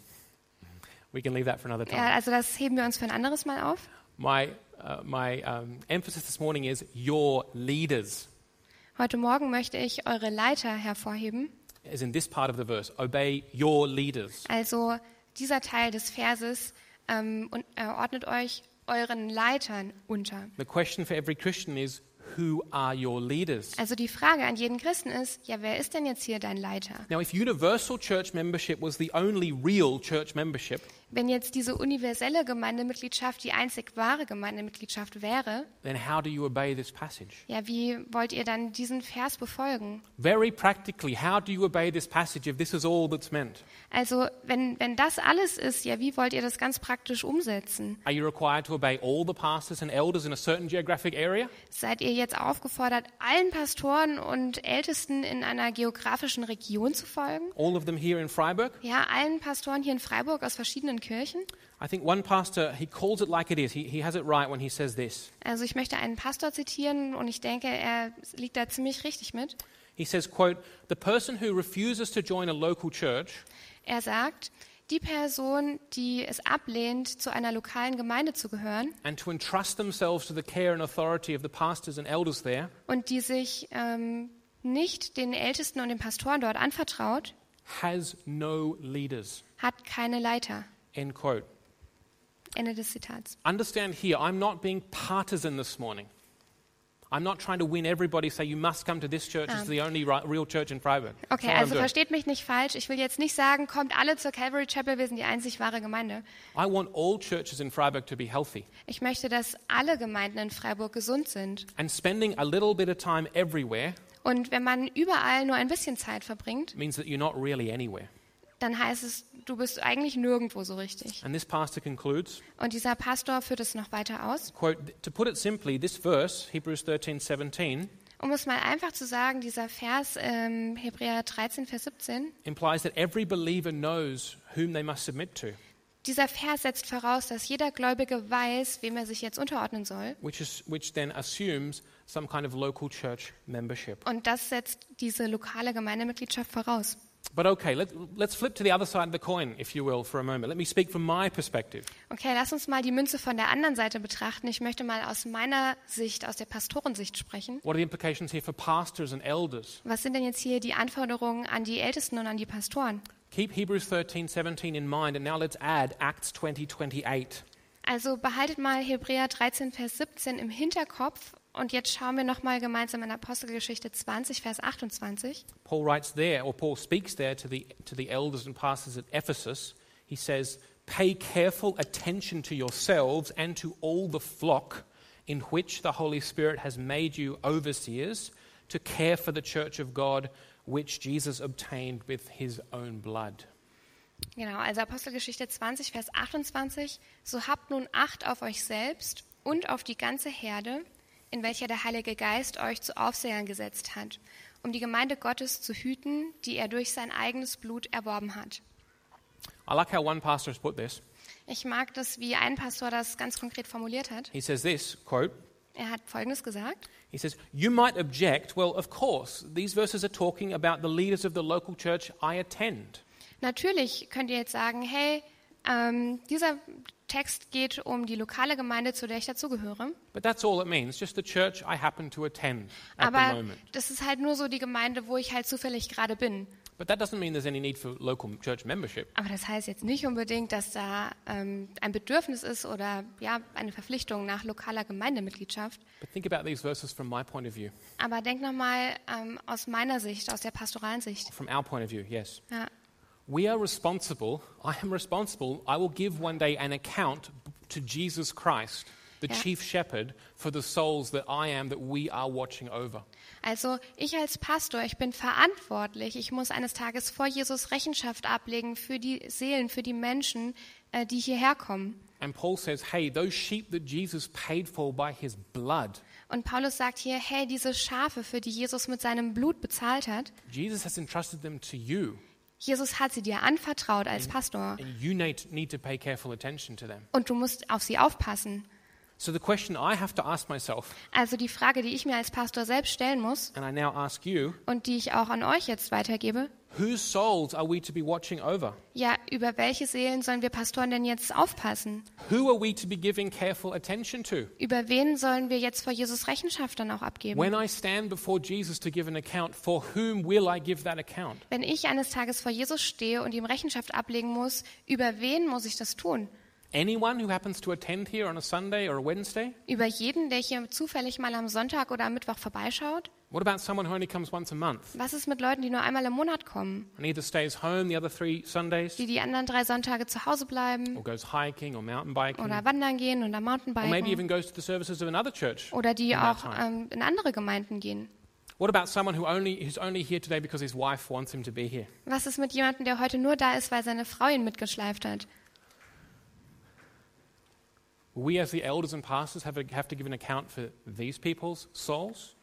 We can leave that for another time. Ja, also das heben wir uns für ein anderes Mal auf. My, uh, my um, emphasis this morning is your leaders, Heute Morgen möchte ich eure Leiter hervorheben. as in this part of the verse. Obey your leaders. Also dieser Teil des Verses ähm, und, äh, ordnet euch euren Leitern unter. The question for every Christian is who are your leaders? Also die Frage an jeden Christen ist, ja, wer ist denn jetzt hier dein Leiter? Now, if universal church membership was the only real church membership, Wenn jetzt diese universelle Gemeindemitgliedschaft die einzig wahre Gemeindemitgliedschaft wäre, then how do you obey this passage? ja, wie wollt ihr dann diesen Vers befolgen? Very practically, how do you obey this passage if this is all that's meant? Also, wenn, wenn das alles ist, ja, wie wollt ihr das ganz praktisch umsetzen? Are you required to obey all the pastors and elders in a certain geographic area? Seid ihr jetzt aufgefordert, allen Pastoren und Ältesten in einer geografischen Region zu folgen? All of them here in Freiburg? Ja, allen Pastoren hier in Freiburg aus verschiedenen Kirchen? I think one pastor, he calls it like it is. He, he has it right when he says this. Also ich möchte einen Pastor zitieren und ich denke, er liegt da ziemlich richtig mit. He says, quote, the person who refuses to join a local church Er sagt, die Person, die es ablehnt, zu einer lokalen Gemeinde zu gehören and to entrust themselves to the care and authority of the pastors and elders there und die sich ähm, nicht den Ältesten und den Pastoren dort anvertraut, has no leaders. hat keine Leiter. End quote. Ende des Zitats. Understand here, I'm not being partisan this morning. I'm not trying to win everybody, say you must come to this church. It's the only real church in Freiburg. Okay, also versteht mich nicht falsch. Ich will jetzt nicht sagen, kommt alle zur Calvary Chapel, wir sind die einzig wahre Gemeinde. I want all churches in Freiburg to be healthy. Ich möchte, dass alle Gemeinden in Freiburg gesund sind. And spending a little bit of time everywhere Und wenn man überall nur ein bisschen Zeit verbringt, means that you're not really anywhere. Dann heißt es, du bist eigentlich nirgendwo so richtig. And this pastor concludes, Und dieser Pastor führt es noch weiter aus. quote, to put it simply, this verse, Hebrews 13, 17, Um es mal einfach zu sagen, dieser Vers ähm, Hebräer 13, Vers 17, implies that every believer knows whom they must submit to, dieser Vers setzt voraus, dass jeder Gläubige weiß, wem er sich jetzt unterordnen soll. which, is, which then assumes some kind of local church membership. Und das setzt diese lokale Gemeindemitgliedschaft voraus. But okay, let, let's flip to the other side of the coin, if you will, for a moment. Let me speak from my perspective. Okay, lass uns mal die Münze von der anderen Seite betrachten. Ich möchte mal aus meiner Sicht, aus der Pastorensicht sprechen. What are the implications here for pastors and elders? Was sind denn jetzt hier die Anforderungen an die Ältesten und an die Pastoren? Keep Hebrews 13, 17 in mind, and now let's add Acts 20, 28. Also behaltet mal Hebräer 13, Vers 17 im Hinterkopf und jetzt schauen wir nochmal gemeinsam in Apostelgeschichte 20, Vers 28. Paul writes there, or Paul speaks there to the, to the elders and pastors at Ephesus. He says, Pay careful attention to yourselves and to all the flock in which the Holy Spirit has made you overseers to care for the church of God, which Jesus obtained with his own blood. Genau, also Apostelgeschichte 20, Vers 28. So habt nun Acht auf euch selbst und auf die ganze Herde, in welcher der Heilige Geist euch zu Aufsehern gesetzt hat, um die Gemeinde Gottes zu hüten, die er durch sein eigenes Blut erworben hat. I like how one pastor has put this. Ich mag das, wie ein Pastor das ganz konkret formuliert hat. He says this quote, Er hat Folgendes gesagt. He says, You might object, well, of course, these verses are talking about the leaders of the local church I attend. Natürlich könnt ihr jetzt sagen, hey, ähm, dieser Text geht um die lokale Gemeinde, zu der ich dazugehöre. But that's all it means, just the church I happen to attend at the Aber moment. das ist halt nur so die Gemeinde, wo ich halt zufällig gerade bin. But that doesn't mean there's any need for local church membership. Aber das heißt jetzt nicht unbedingt, dass da ähm, ein Bedürfnis ist oder ja eine Verpflichtung nach lokaler Gemeindemitgliedschaft. But think about these verses from my point of view, Aber denk nochmal ähm, aus meiner Sicht, aus der pastoralen Sicht. from our point of view, yes. Ja. We are responsible, I am responsible, I will give one day an account to Jesus Christ, the Yeah. chief shepherd, for the souls that I am, that we are watching over. Also ich als Pastor, ich bin verantwortlich. Ich muss eines Tages vor Jesus Rechenschaft ablegen für die Seelen, für die Menschen, äh, die hierher kommen. And Paul says, hey, those sheep that Jesus paid for by his blood, Und Paulus sagt hier, hey, diese Schafe, für die Jesus mit seinem Blut bezahlt hat, Jesus has entrusted them to you. Jesus hat sie dir anvertraut als Pastor. Und du musst auf sie aufpassen. So the question I have to ask myself, Also die Frage, die ich mir als Pastor selbst stellen muss and I now ask you, und die ich auch an euch jetzt weitergebe, whose souls are we to be watching over? ja, über welche Seelen sollen wir Pastoren denn jetzt aufpassen? Who are we to be giving careful attention to? Über wen sollen wir jetzt vor Jesus Rechenschaft dann auch abgeben? When I stand before Jesus to give an account, for whom will I give that account? Wenn ich eines Tages vor Jesus stehe und ihm Rechenschaft ablegen muss, über wen muss ich das tun? Anyone who happens to attend here on a Sunday or a Wednesday? Über jeden, der hier zufällig mal am Sonntag oder am Mittwoch vorbeischaut? What about someone who only comes once a month Was ist mit Leuten, die nur einmal im Monat kommen? and either stays home the other three Sundays Die die anderen drei Sonntage zu Hause or bleiben goes hiking or mountain biking oder wandern gehen oder or maybe Mountainbiken even goes to the services of another church? oder die auch ähm, in andere Gemeinden gehen? What about someone who only, who's only here today because his wife wants him to be here? Was ist mit jemandem, der heute nur da ist, weil seine Frau ihn mitgeschleift hat? We, as the elders and pastors, have, have to give an account for these people's souls?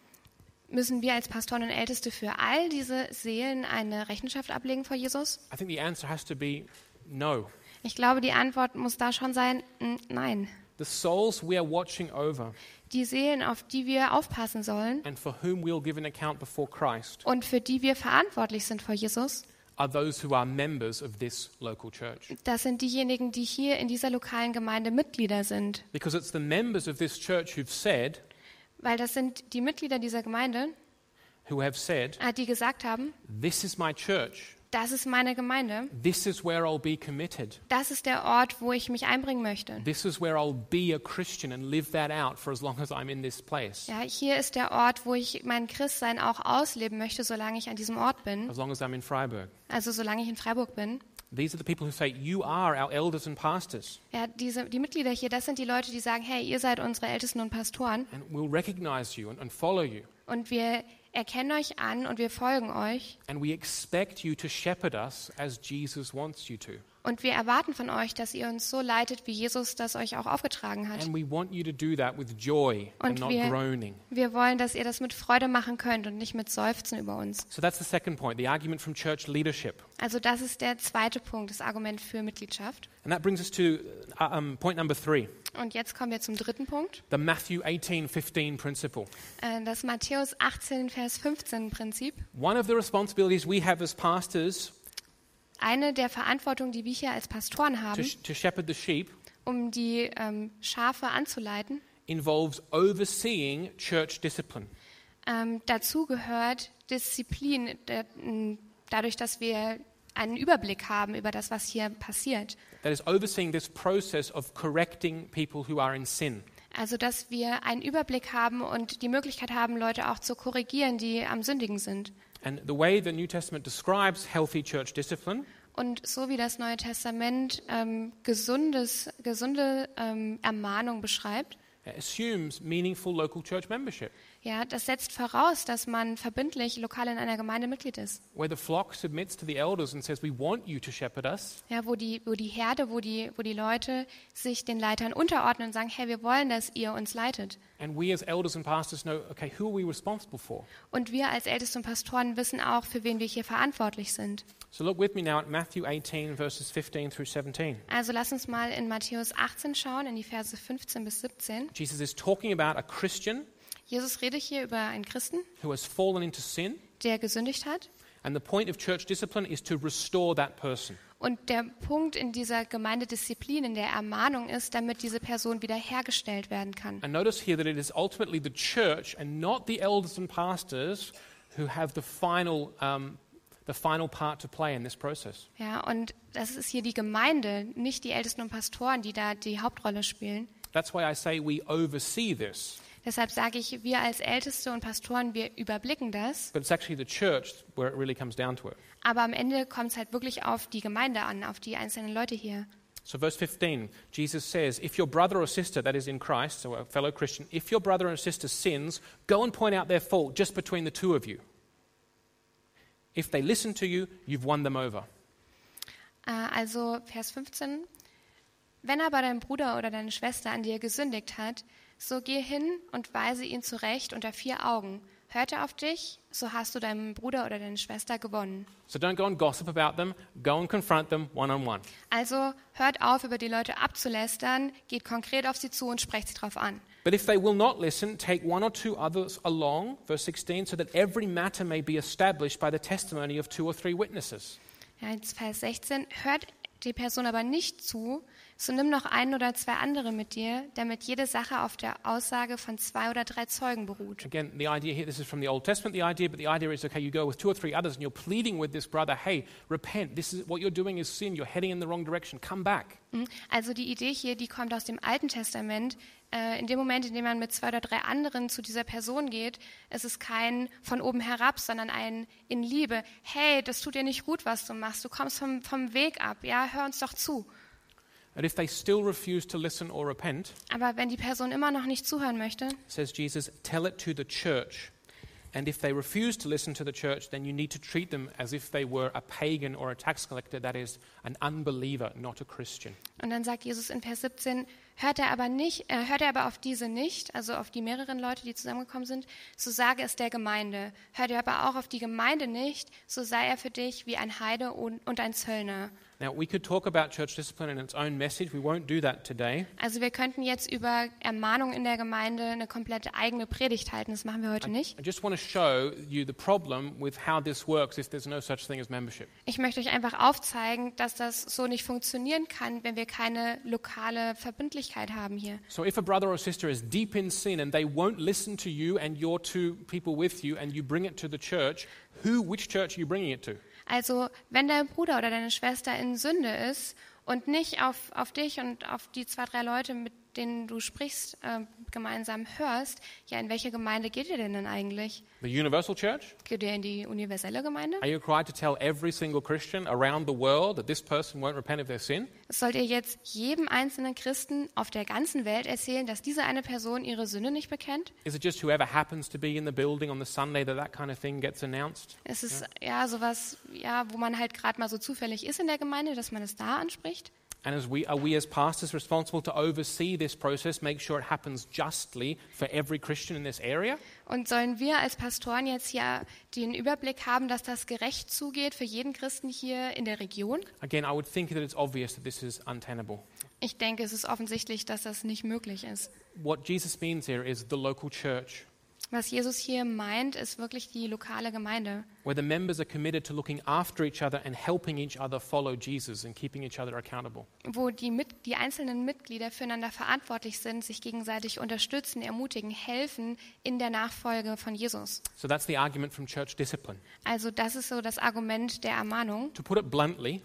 Müssen wir als Pastoren und Älteste für all diese Seelen eine Rechenschaft ablegen vor Jesus? I think the answer has to be no. Ich glaube, die Antwort muss da schon sein, nein. The souls we are watching over Die Seelen, auf die wir aufpassen sollen and for whom we'll give an account before Christ und für die wir verantwortlich sind vor Jesus, are those who are members of this local church. das sind diejenigen, die hier in dieser lokalen Gemeinde Mitglieder sind. Because it's the members of this church who've said, Weil das sind die Mitglieder dieser Gemeinde, who have said, äh, die gesagt haben, This is my church. Das ist meine Gemeinde, This is where I'll be committed. das ist der Ort, wo ich mich einbringen möchte. This is where I'll be a Christian and live that out for as long as I'm in this place, Ja, hier ist der Ort, wo ich mein Christsein auch ausleben möchte, solange ich an diesem Ort bin, as long as I'm in Freiburg. also solange ich in Freiburg bin. These are the people who say, You are our elders and pastors, Ja, diese, die Mitglieder hier, das sind die Leute, die sagen, hey, ihr seid unsere Ältesten und Pastoren and we'll recognize you and, and follow you. und wir erkennen euch an und wir folgen euch And we expect you to shepherd us as Jesus wants you to. Und wir erwarten von euch, dass ihr uns so leitet, wie Jesus das euch auch aufgetragen hat. And we want you to do that with joy and Und wir-. Wir wollen, dass ihr das mit Freude machen könnt und nicht mit Seufzen über uns. So that's the second point, the argument from church leadership. Also das ist der zweite Punkt, das Argument für Mitgliedschaft. And that brings us to uh, um, point number three Und jetzt kommen wir zum dritten Punkt, the Matthew 18 15 principle. äh, das Matthäus 18, Vers 15 Prinzip. One of the responsibilities we have as pastors Eine der Verantwortungen, die wir hier als Pastoren to, haben, to the sheep um die ähm, Schafe anzuleiten, involves overseeing church discipline. ähm, dazu gehört Disziplin, dadurch, dass wir einen Überblick haben über das, was hier passiert. That is overseeing this process of correcting people who are in sin. Also, dass wir einen Überblick haben und die Möglichkeit haben, Leute auch zu korrigieren, die am Sündigen sind. And the way the New Testament describes healthy church discipline Und so wie das Neue Testament ähm, gesundes, gesunde ähm, Ermahnung beschreibt, assumes meaningful local church membership, ja, das setzt voraus, dass man verbindlich lokal in einer Gemeinde Mitglied ist. where the flock submits to the elders and says, We want you to shepherd us. Ja, wo die, wo die Herde, wo die, wo die Leute sich den Leitern unterordnen und sagen, hey, wir wollen, dass ihr uns leitet. And we as elders and pastors know, okay, who are we responsible for? Und wir als Älteste und Pastoren wissen auch, für wen wir hier verantwortlich sind. So look with me now at Matthew 18, verses 15 through 17. Also lass uns mal in Matthäus 18 schauen, in die Verse 15 bis 17. Jesus is talking about a Christian Jesus redet hier über einen Christen, who has fallen into sin, der gesündigt hat. and the point of church discipline is to restore that person. Und der Punkt in dieser Gemeindedisziplin, in der Ermahnung ist, damit diese Person wiederhergestellt werden kann. And notice here that it is ultimately the church and not the elders and pastors who have the final, um, the final part to play in this process. Ja, und das ist hier die Gemeinde, nicht die Ältesten und Pastoren, die da die Hauptrolle spielen. That's why I say we oversee this. Deshalb sage ich, wir als Älteste und Pastoren, wir überblicken das. But it's actually the church where it really comes down to it. Aber am Ende kommt es halt wirklich auf die Gemeinde an, auf die einzelnen Leute hier. So, verse 15, Jesus says, If your brother or sister, that is in Christ, so a fellow Christian, if your brother or sister sins, go and point out their fault just between the two of you. If they listen to you, you've won them over. Äh, Also Vers 15. Wenn aber dein Bruder oder deine Schwester an dir gesündigt hat, so geh hin und weise ihn zurecht unter vier Augen. Hört er auf dich, so hast du deinen Bruder oder deine Schwester gewonnen. So don't go and gossip about them, go and confront them one on one. Also hört auf, über die Leute abzulästern, geht konkret auf sie zu und sprecht sie drauf an. But if they will not listen, take one or two others along, verse 16, so that every matter may be established by the testimony of two or three witnesses. Ja, Vers 16. Hört die Person aber nicht zu, so nimm noch einen oder zwei andere mit dir, damit jede Sache auf der Aussage von zwei oder drei Zeugen beruht. Again, the idea here, this is from the Old Testament, the idea, but the idea is okay, you go with two or three others and you're pleading with this brother, hey, repent. This is what you're doing is sin. You're heading in the wrong direction. Come back. Mhm. Also die Idee hier, die kommt aus dem Alten Testament. Äh, in dem Moment, in dem man mit zwei oder drei anderen zu dieser Person geht, ist es kein von oben herab, sondern ein in Liebe. Hey, das tut dir nicht gut, was du machst. Du kommst vom, vom Weg ab. Ja, hör uns doch zu. Repent, Aber wenn die Person immer noch nicht zuhören möchte, says Jesus, tell it to the church. And if they refuse to listen to the church, then you need to treat them as if they were a pagan or a tax collector, that is, an unbeliever, not a Christian. Und dann sagt Jesus in Vers 17, hört er aber nicht, äh, hört er aber auf diese nicht, also auf die mehreren Leute, die zusammengekommen sind, so sage es der Gemeinde. Hört er aber auch auf die Gemeinde nicht, so sei er für dich wie ein Heide und, und ein Zöllner. Now, we could talk about church discipline in its own message. We won't do that today. Also wir könnten jetzt über Ermahnung in der Gemeinde eine komplette eigene Predigt halten, das machen wir heute nicht. I just want to show you the problem with how this works if there's no such thing as membership. Ich möchte euch einfach aufzeigen, dass das so nicht funktionieren kann, wenn wir keine lokale Verbindlichkeit haben hier. So, if a brother or sister is deep in sin and they won't listen to you and your two people with you, and you bring it to the church, who, which church are you bringing it to? Also, wenn dein Bruder oder deine Schwester in Sünde ist und nicht auf, auf dich und auf die zwei, drei Leute, mit denen du sprichst, äh, gemeinsam hörst, ja, in welche Gemeinde geht ihr denn denn eigentlich? The universal church? Geht ihr in die universelle Gemeinde? Are you required to tell every single Christian around the world that this person won't repent of their sin? Sollt ihr jetzt jedem einzelnen Christen auf der ganzen Welt erzählen, dass diese eine Person ihre Sünde nicht bekennt? Is it just whoever happens to be in the building on the Sunday that that kind of thing gets announced? Es ist ja sowas, ja, wo man halt gerade mal so zufällig ist in der Gemeinde, dass man es da anspricht. And as we are we as pastors responsible to oversee this process, make sure it happens justly for every Christian in this area? Und sollen wir als Pastoren jetzt hier den Überblick haben, dass das gerecht zugeht für jeden Christen hier in der Region? Again, I would think that it's obvious that this is untenable. Ich denke, es ist offensichtlich, dass das nicht möglich ist. What Jesus means here is the local church. Was Jesus hier meint, ist wirklich die lokale Gemeinde, where the members are committed to looking after each other and helping each other follow Jesus and keeping each other accountable. wo die, mit, die einzelnen Mitglieder füreinander verantwortlich sind, sich gegenseitig unterstützen, ermutigen, helfen in der Nachfolge von Jesus. So that's the argument from church discipline. Also das ist so das Argument der Ermahnung. To put it bluntly,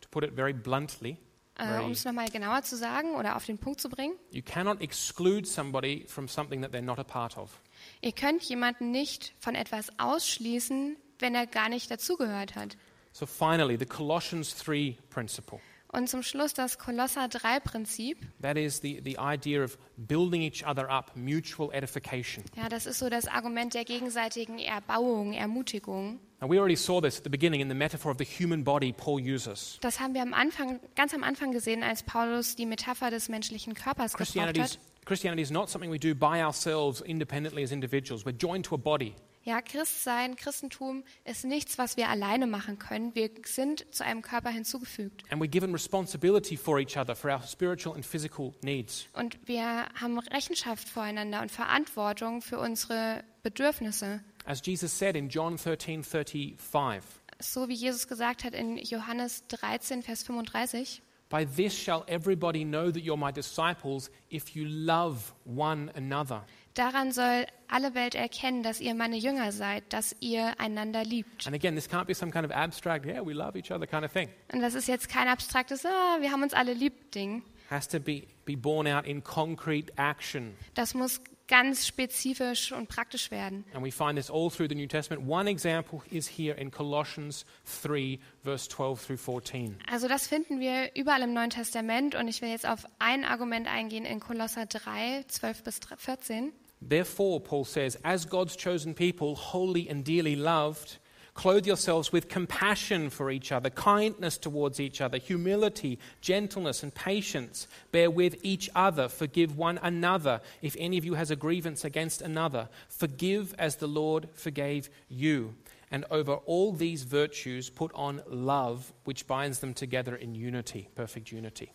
to put it very bluntly, Äh, um es nochmal genauer zu sagen oder auf den Punkt zu bringen. you cannot exclude somebody from something that they're not a part of. Ihr könnt jemanden nicht von etwas ausschließen, wenn er gar nicht dazugehört hat. So finally, the Colossians 3 principle. Und zum Schluss das Kolosser 3-Prinzip. That is the, the idea of building each other up, mutual edification. Ja, das ist so das Argument der gegenseitigen Erbauung, Ermutigung. Now, we already saw this at the beginning in the metaphor of the human body Paul uses. Das haben wir am Anfang, ganz am Anfang gesehen, als Paulus die Metapher des menschlichen Körpers gebraucht Christianity is, hat. Christianity is not something we do by ourselves independently as individuals. We're joined to a body. Ja, Christsein, Christentum ist nichts, was wir alleine machen können. Wir sind zu einem Körper hinzugefügt. And we're given responsibility for each other, for our spiritual and physical needs. Und wir haben Rechenschaft voreinander und Verantwortung für unsere Bedürfnisse. As Jesus said in John 13 35, So wie Jesus gesagt hat in Johannes 13, Vers 35. By this shall everybody know that you're my disciples if you love one another. Daran soll alle Welt erkennen, dass ihr meine Jünger seid, dass ihr einander liebt. And again, this can't be some kind of abstract, yeah, we love each other kind of thing. Und das ist jetzt kein abstraktes, ah, wir haben uns alle lieb Ding. has to be, be borne out in concrete action. Das muss ganz spezifisch und praktisch werden. And we find this all through the New Testament. One example is here in Colossians 3, verse 12 through 14. Also das finden wir überall im Neuen Testament und ich will jetzt auf ein Argument eingehen in Kolosser 3, 12 bis 14. Therefore, Paul says, as God's chosen people, holy and dearly loved, clothe yourselves with compassion for each other, kindness towards each other, humility, gentleness, and patience. Bear with each other, forgive one another. If any of you has a grievance against another, forgive as the Lord forgave you. And over all these virtues, put on love, which binds them together in unity, perfect unity.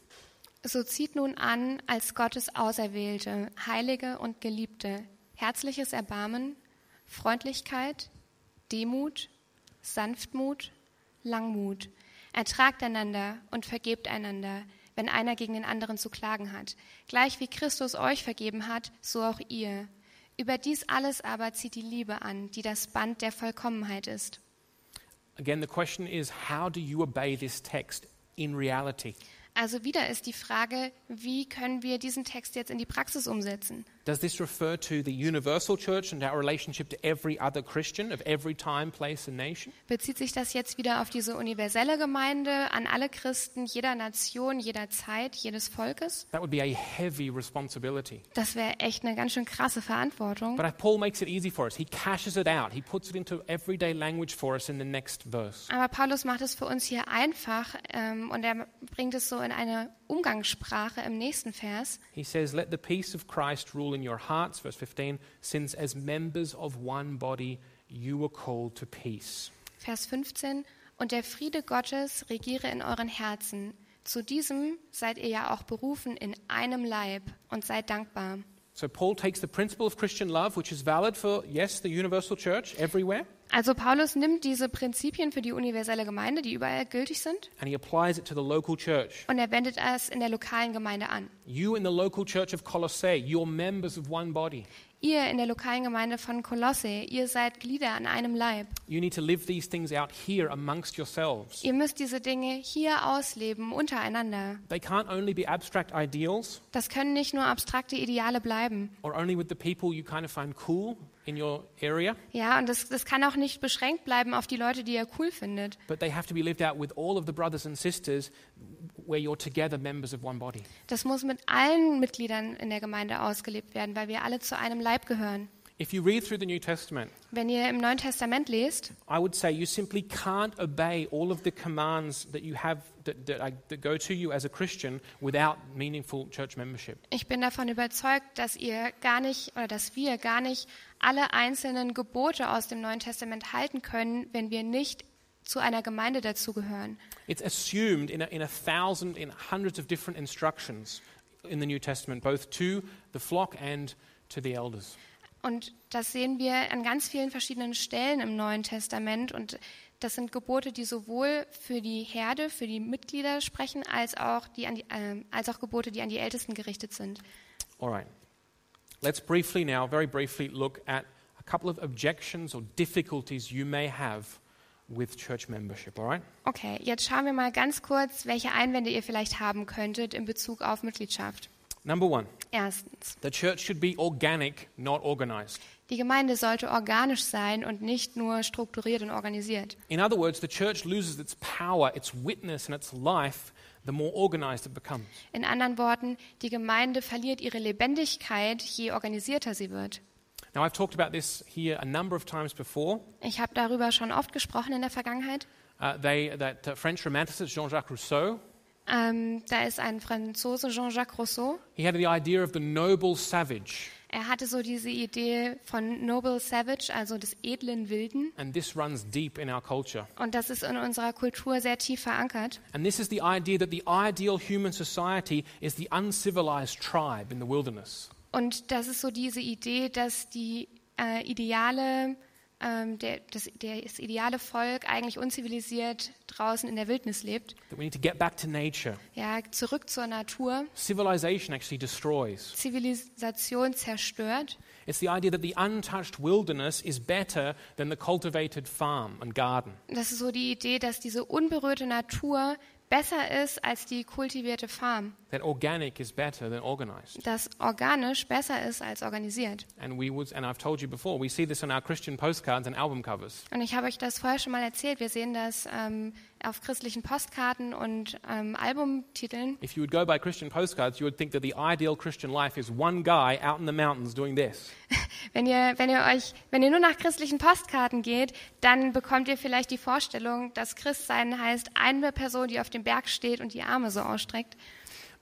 So zieht nun an als Gottes Auserwählte, Heilige und Geliebte, herzliches Erbarmen, Freundlichkeit, Demut, Sanftmut, Langmut. Ertragt einander und vergebt einander, wenn einer gegen den anderen zu klagen hat. Gleich wie Christus euch vergeben hat, so auch ihr. Über dies alles aber zieht die Liebe an, die das Band der Vollkommenheit ist. Again, the question is how do you obey this text in reality? Also wieder ist die Frage, wie können wir diesen Text jetzt in die Praxis umsetzen? Does this refer to the universal church and our relationship to every other Christian of every time, place, and nation? Bezieht sich das jetzt wieder auf diese universelle Gemeinde, an alle Christen jeder Nation, jeder Zeit, jedes Volkes? That would be a heavy responsibility. Das wäre echt eine ganz schön krasse Verantwortung. But Paul makes it easy for us. He cashes it out. He puts it into everyday language for us in the next verse. Aber Paulus macht es für uns hier einfach ähm, und er bringt es so in eine Umgangssprache im nächsten Vers. He says, Let the peace of Christ rule in your hearts, verse 15, since as members of one body you were called to peace. Vers 15. Und der Friede Gottes regiere in euren Herzen. Zu diesem seid ihr ja auch berufen in einem Leib und seid dankbar. So Paul takes the principle of Christian love, which is valid for, yes, the universal church everywhere, Also Paulus nimmt diese Prinzipien für die universelle Gemeinde, die überall gültig sind, and he applies it to the local church. und er wendet es in der lokalen Gemeinde an. You in the local church of Colossae, you're members of one body. Ihr in der lokalen Gemeinde von Kolosse, ihr seid Glieder an einem Leib. You need to live these things out here amongst yourselves. Ihr müsst diese Dinge hier ausleben, untereinander. They can't only be abstract ideals Das können nicht nur abstrakte Ideale bleiben. or only with the people you kind of find cool in your area, Ja, und das, das kann auch nicht beschränkt bleiben auf die Leute, die ihr cool findet. but they have to be lived out with all of the brothers and sisters where you're together members of one body. Das muss mit allen Mitgliedern in der Gemeinde ausgelebt werden, weil wir alle zu einem Leib gehören. If you read through the New Testament, Wenn ihr im Neuen Testament lest, I would say you simply can't obey all of the commands that you have that, that, that go to you as a Christian without meaningful church membership. ich bin davon überzeugt, dass ihr gar nicht oder dass wir gar nicht alle einzelnen Gebote aus dem Neuen Testament halten können, wenn wir nicht zu einer Gemeinde dazugehören. It's assumed in a, in a thousand, in hundreds of different instructions in the New Testament, both to the flock and to the elders. Und das sehen wir an ganz vielen verschiedenen Stellen im Neuen Testament. Und das sind Gebote, die sowohl für die Herde, für die Mitglieder sprechen, als auch, die die, äh, als auch Gebote, die an die Ältesten gerichtet sind. All right. Let's briefly now, very briefly, look at a couple of objections or difficulties you may have with church membership, all right? Okay, jetzt schauen wir mal ganz kurz, welche Einwände ihr vielleicht haben könntet in Bezug auf Mitgliedschaft. Number one, Erstens, the church should be organic, not organized. die Gemeinde sollte organisch sein und nicht nur strukturiert und organisiert. In other words, the church loses its power, its witness, and its life the more organized it becomes. In anderen Worten, die Gemeinde verliert ihre Lebendigkeit, je organisierter sie wird. Now, I've talked about this here a number of times before. Ich habe darüber schon oft gesprochen in der Vergangenheit. Uh, they, that uh, French romanticist Jean-Jacques Rousseau, Ähm, da ist ein Franzose, Jean-Jacques Rousseau. he had the idea of the noble savage, Er hatte so diese Idee von Noble Savage, also des edlen Wilden. and this runs deep in our culture. Und das ist in unserer Kultur sehr tief verankert. And this is the idea that the ideal human society is the uncivilized tribe in the wilderness. Und das ist so diese Idee, dass die äh, ideale, ähm, der, das, der, das ideale Volk eigentlich unzivilisiert draußen in der Wildnis lebt. That we need to get back to nature. Ja, zurück zur Natur. Civilization actually destroys. Zivilisation zerstört. It's the idea that the untouched wilderness is better than the cultivated farm and garden. Das ist so die Idee, dass diese unberührte Natur besser ist als die kultivierte Farm. That organic is better than organized. Dass organisch besser ist als organisiert. And we would, and I've told you before, we see this on our Christian postcards and album covers. Und ich habe euch das vorher schon mal erzählt. Wir sehen das ähm, auf christlichen Postkarten und ähm, Albumtiteln. If you would go by Christian postcards, you would think that the ideal Christian life is one guy out in the mountains doing this. Wenn ihr, wenn ihr euch, wenn ihr nur nach christlichen Postkarten geht, dann bekommt ihr vielleicht die Vorstellung, dass Christsein heißt eine Person, die auf dem Berg steht und die Arme so ausstreckt.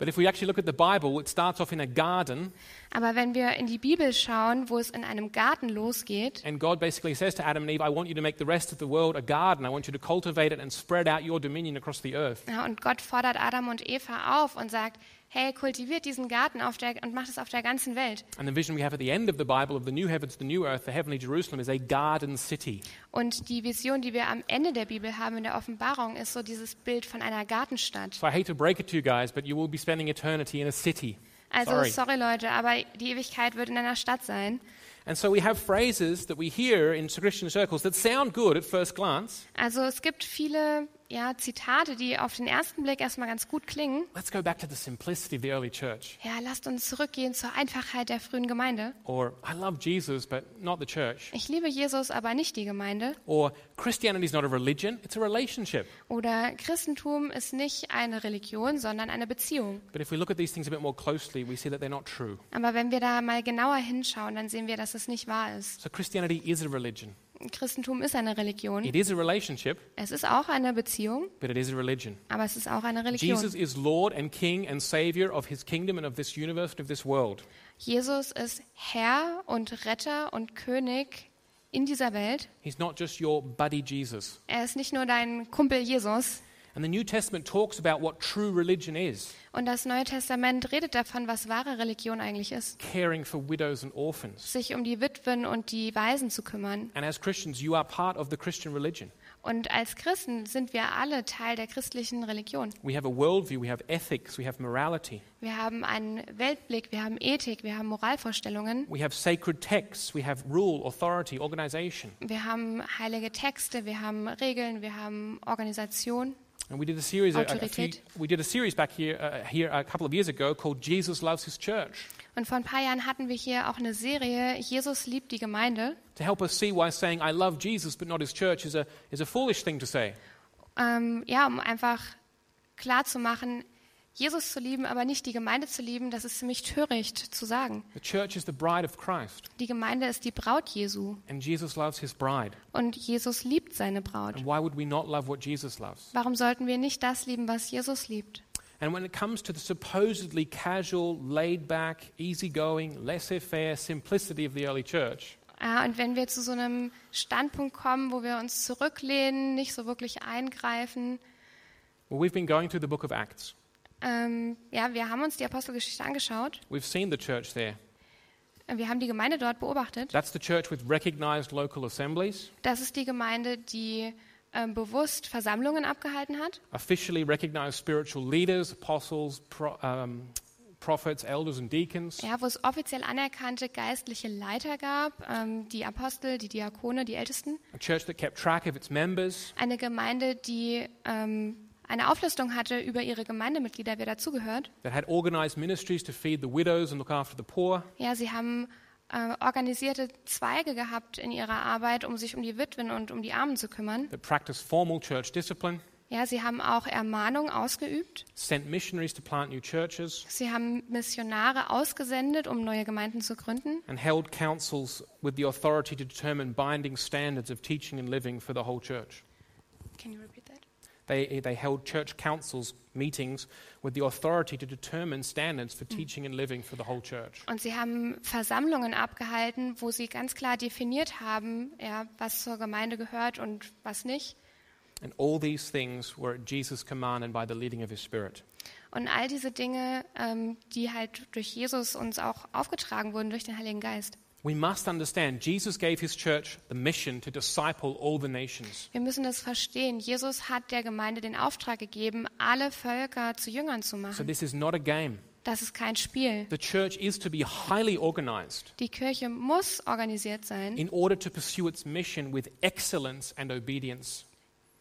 But if we actually look at the Bible, it starts off in a garden, Aber wenn wir in die Bibel schauen, wo es in einem Garten losgeht, and God basically says to Adam and Eve, I want you to make the rest of the world a garden. I want you to cultivate it and spread out your dominion across the earth. ja, und Gott fordert Adam und Eva auf und sagt, hey, kultiviert diesen Garten auf der, und macht es auf der ganzen Welt. And the vision we have at the end of the Bible of the new heavens, the new earth, the heavenly Jerusalem is a garden city. Und die Vision, die wir am Ende der Bibel haben, in der Offenbarung, ist so dieses Bild von einer Gartenstadt. So I hate to break it to you guys, but you will be spending eternity in a city. Also, Sorry. sorry Leute, aber die Ewigkeit wird in einer Stadt sein. And so we have phrases that we hear in Christian circles that sound good at first glance. Also es gibt viele ja, Zitate, die auf den ersten Blick erstmal ganz gut klingen. Let's go back to the simplicity of the early church. Ja, lasst uns zurückgehen zur Einfachheit der frühen Gemeinde. Or, I love Jesus, but not the church. Ich liebe Jesus, aber nicht die Gemeinde. Or, Christianity is not a religion, it's a relationship. Oder Christentum ist nicht eine Religion, sondern eine Beziehung. But if we look at these things a bit more closely, we see that they're not true. Aber wenn wir da mal genauer hinschauen, dann sehen wir, dass es nicht wahr ist. So, Christianity is a religion. Christentum ist eine Religion. It is a relationship, Es ist auch eine Beziehung, but it is a religion. aber es ist auch eine Religion. Jesus is Lord and King and Savior of his kingdom and of this universe and of this world. Jesus ist Herr und Retter und König in dieser Welt. He's not just your buddy Jesus. Er ist nicht nur dein Kumpel Jesus. And the New Testament talks about what true religion is Und das Neue Testament redet davon, was wahre Religion eigentlich ist. caring for widows and orphans. Sich um die Witwen und die Waisen zu kümmern. And as Christians, you are part of the Christian religion. Und als Christen sind wir alle Teil der christlichen Religion. We have a worldview, we have ethics, we have morality, Wir haben einen Weltblick, wir haben Ethik, wir haben Moralvorstellungen, we have sacred texts, we have rule, authority, organization. wir haben heilige Texte, wir haben Regeln, wir haben Organisation. And we did a series, a, a few, we did a series back here, uh, here a couple of years ago called Jesus Loves His Church. Und vor ein paar Jahren hatten wir hier auch eine Serie, Jesus liebt die Gemeinde, to help us see why saying I love Jesus but not His church is a, is a foolish thing to say. ähm, ja, um einfach klar zu machen, Jesus zu lieben, aber nicht die Gemeinde zu lieben, das ist ziemlich töricht zu sagen. The church is the bride of Christ, Die Gemeinde ist die Braut Jesu and Jesus loves His bride. und Jesus liebt seine Braut. And why would we not love what Jesus loves? Warum sollten wir nicht das lieben, was Jesus liebt? And when it comes to the supposedly casual, laid back, easygoing, laissez faire simplicity of the early church, Ja, und wenn wir zu so einem Standpunkt kommen, wo wir uns zurücklehnen, nicht so wirklich eingreifen, well, we've been going through the book of Acts. Ähm, ja, wir haben uns die Apostelgeschichte angeschaut. We've seen the church there. Wir haben die Gemeinde dort beobachtet. That's the church with recognized local assemblies, Das ist die Gemeinde, die ähm, bewusst Versammlungen abgehalten hat, officially recognized spiritual leaders, apostles, pro, um, prophets, elders, and deacons. ja, wo es offiziell anerkannte geistliche Leiter gab, ähm, die Apostel, die Diakone, die Ältesten. A church that kept track of its members, Eine Gemeinde, die ähm, eine Auflistung hatte über ihre Gemeindemitglieder, wer dazugehört. that had organized ministries to feed the widows and look after the poor, Ja, sie haben äh, organisierte Zweige gehabt in ihrer Arbeit, um sich um die Witwen und um die Armen zu kümmern. that practiced formal church discipline, Ja, sie haben auch Ermahnung ausgeübt. sent missionaries to plant new churches, Sie haben Missionare ausgesendet, um neue Gemeinden zu gründen. and held councils with the authority to determine binding standards of teaching and living for the whole church. Can you repeat? They, they held church councils, meetings, with the authority to determine standards for teaching and living for the whole church. Und sie haben Versammlungen abgehalten, wo sie ganz klar definiert haben, ja, was zur Gemeinde gehört und was nicht. And all these things were at Jesus' command and by the leading of his Spirit. Und all diese Dinge, ähm, die halt durch Jesus uns auch aufgetragen wurden, durch den Heiligen Geist. We must understand Jesus gave his church the mission to disciple all the nations. Wir müssen das verstehen. Jesus hat der Gemeinde den Auftrag gegeben, alle Völker zu Jüngern zu So machen. this is not a game. Das ist kein Spiel. The church is to be highly organized Die Kirche muss organisiert sein, in order to pursue its mission with excellence and obedience.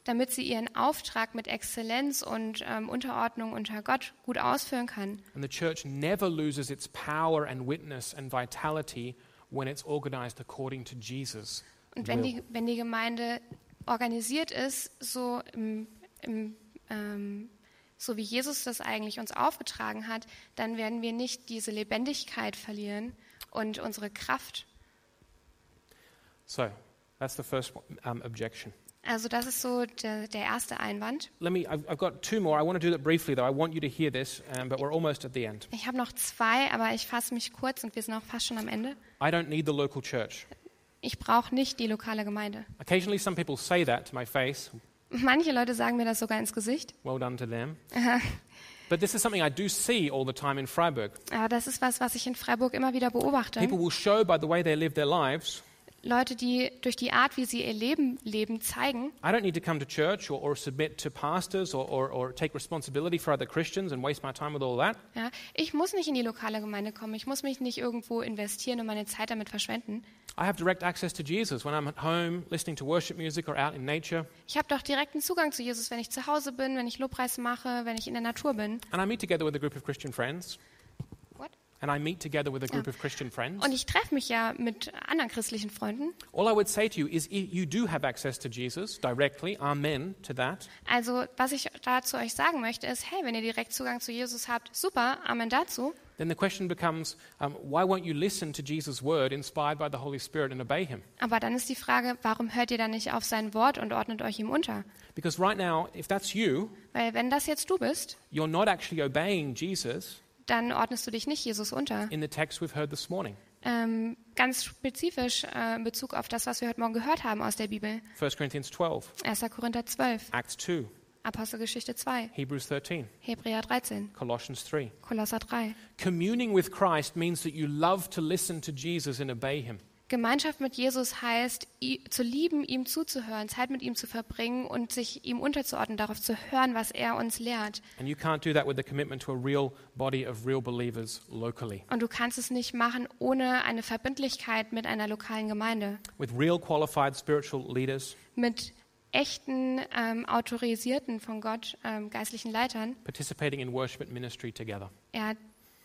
damit sie ihren Auftrag mit Exzellenz und ähm, Unterordnung unter Gott gut ausführen kann. And the church never loses its power and witness and vitality when it's organized according to Jesus. Und wenn die, wenn die Gemeinde organisiert ist, so, im, im, ähm, so wie Jesus das eigentlich uns aufgetragen hat, dann werden wir nicht diese Lebendigkeit verlieren und unsere Kraft. So that's the first um, objection. Also das ist so der, der erste Einwand. Let me, I've, I've got two more. I want to do that briefly, though. I want you to hear this, um, but we're almost at the end. Ich habe noch zwei, aber ich fasse mich kurz und wir sind auch fast schon am Ende. I don't need the local church. Ich brauche nicht die lokale Gemeinde. Occasionally, some people say that to my face. Manche Leute sagen mir das sogar ins Gesicht. Well done to them. but this is something I do see all the time in Freiburg. Aber das ist was, was ich in Freiburg immer wieder beobachte. People will show by the way they live their lives. Leute, die durch die Art, wie sie ihr Leben leben, zeigen, I don't need to come to church or, or submit to pastors or, or, or take responsibility for other Christians and waste my time with all that. Ja, ich muss nicht in die lokale Gemeinde kommen. Ich muss mich nicht irgendwo investieren und meine Zeit damit verschwenden. I have direct access to Jesus when I'm at home, listening to worship music or out in nature. Ich habe doch direkten Zugang zu Jesus, wenn ich zu Hause bin, wenn ich Lobpreis mache, wenn ich in der Natur bin. And I meet together with a group of Christian friends. What? And I meet together with a group of Christian friends. Und ich treffe mich ja mit anderen christlichen Freunden. All I would say to you is you do have access to Jesus directly. Amen to that. Also, was ich dazu euch sagen möchte, ist, hey, wenn ihr direkt Zugang zu Jesus habt, super, Amen dazu. Then the question becomes um, why won't you listen to Jesus' word inspired by the Holy Spirit and obey him? Aber dann ist die Frage, warum hört ihr dann nicht auf sein Wort und ordnet euch ihm unter? Because right now, if that's you, Weil wenn das jetzt du bist, you're not actually obeying Jesus dann ordnest du dich nicht Jesus unter. in the text we've heard this morning. Ähm, ganz spezifisch äh, in Bezug auf das, was wir heute Morgen gehört haben aus der Bibel. 1 Corinthians 12, 1. Korinther 12, Acts 2, Apostelgeschichte 2, Hebrews 13, Hebräer 13, Colossians 3. Kolosser 3. Communing with Christ means that you love to listen to Jesus and obey him. Gemeinschaft mit Jesus heißt, zu lieben, ihm zuzuhören, Zeit mit ihm zu verbringen und sich ihm unterzuordnen, darauf zu hören, was er uns lehrt. Und du kannst es nicht machen ohne eine Verbindlichkeit mit einer lokalen Gemeinde, mit echten, ähm, autorisierten von Gott ähm, geistlichen Leitern, participating in worship and ministry together. ja,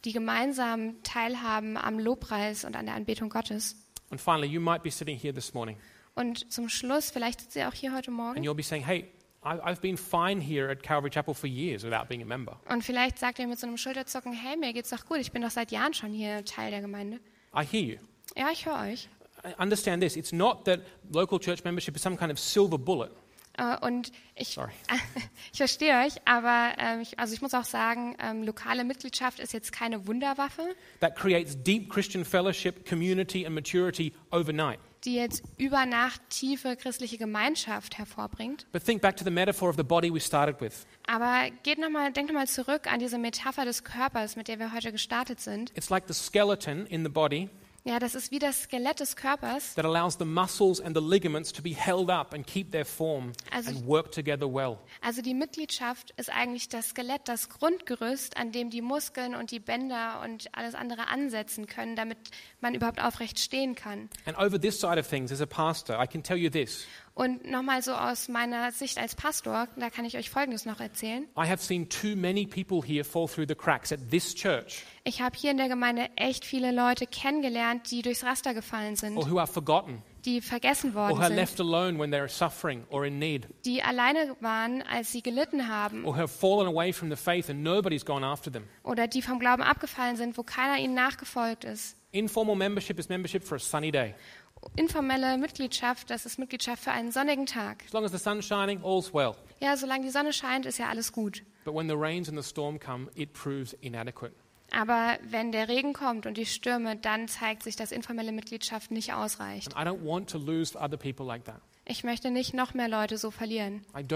die gemeinsam teilhaben am Lobpreis und an der Anbetung Gottes. And finally, you might be sitting here this morning Und zum Schluss, vielleicht sitzt ihr auch hier heute and Morgen you'll be saying, hey, I've been fine here at Calvary Chapel for years without being a member. und vielleicht sagt ihr mit so einem Schulterzucken, hey, mir geht's doch gut, ich bin doch seit Jahren schon hier Teil der Gemeinde. I hear you. Ja, ich höre euch. I Understand this. It's not that local church membership is some kind of silver bullet. Äh, Und ich, ich verstehe euch, aber ähm, ich, also ich muss auch sagen, ähm, lokale Mitgliedschaft ist jetzt keine Wunderwaffe, that creates deep Christian fellowship, community, and maturity overnight. die jetzt über Nacht tiefe christliche Gemeinschaft hervorbringt. But think back to the metaphor of the body we started with. Aber geht noch mal, denkt nochmal zurück an diese Metapher des Körpers, mit der wir heute gestartet sind. It's like the skeleton in the body Ja, das ist wie das Skelett des Körpers. that allows the muscles and the ligaments to be held up and keep their form Also- and work together well. Also die Mitgliedschaft ist eigentlich das Skelett, das Grundgerüst, an dem die Muskeln und die Bänder und alles andere ansetzen können, damit man überhaupt aufrecht stehen kann. And over this side of things, as a pastor, I can tell you this Und nochmal so aus meiner Sicht als Pastor, da kann ich euch Folgendes noch erzählen. I have seen too many people here fall through the cracks at this church Ich habe hier in der Gemeinde echt viele Leute kennengelernt, die durchs Raster gefallen sind, or who are forgotten die vergessen worden sind, die alleine waren, als sie gelitten haben or who have fallen away from the faith and nobody's gone after them. oder die vom Glauben abgefallen sind, wo keiner ihnen nachgefolgt ist. Informal membership is membership for a sunny day. Informelle Mitgliedschaft, das ist Mitgliedschaft für einen sonnigen Tag. As long as the sun's shining, all's well. Ja, solange die Sonne scheint, ist ja alles gut. But when the rains and the storm come, it proves inadequate. Aber wenn der Regen kommt und die Stürme, dann zeigt sich, dass informelle Mitgliedschaft nicht ausreicht. And I don't want to lose other people like that. Ich möchte nicht noch mehr Leute so verlieren. Like.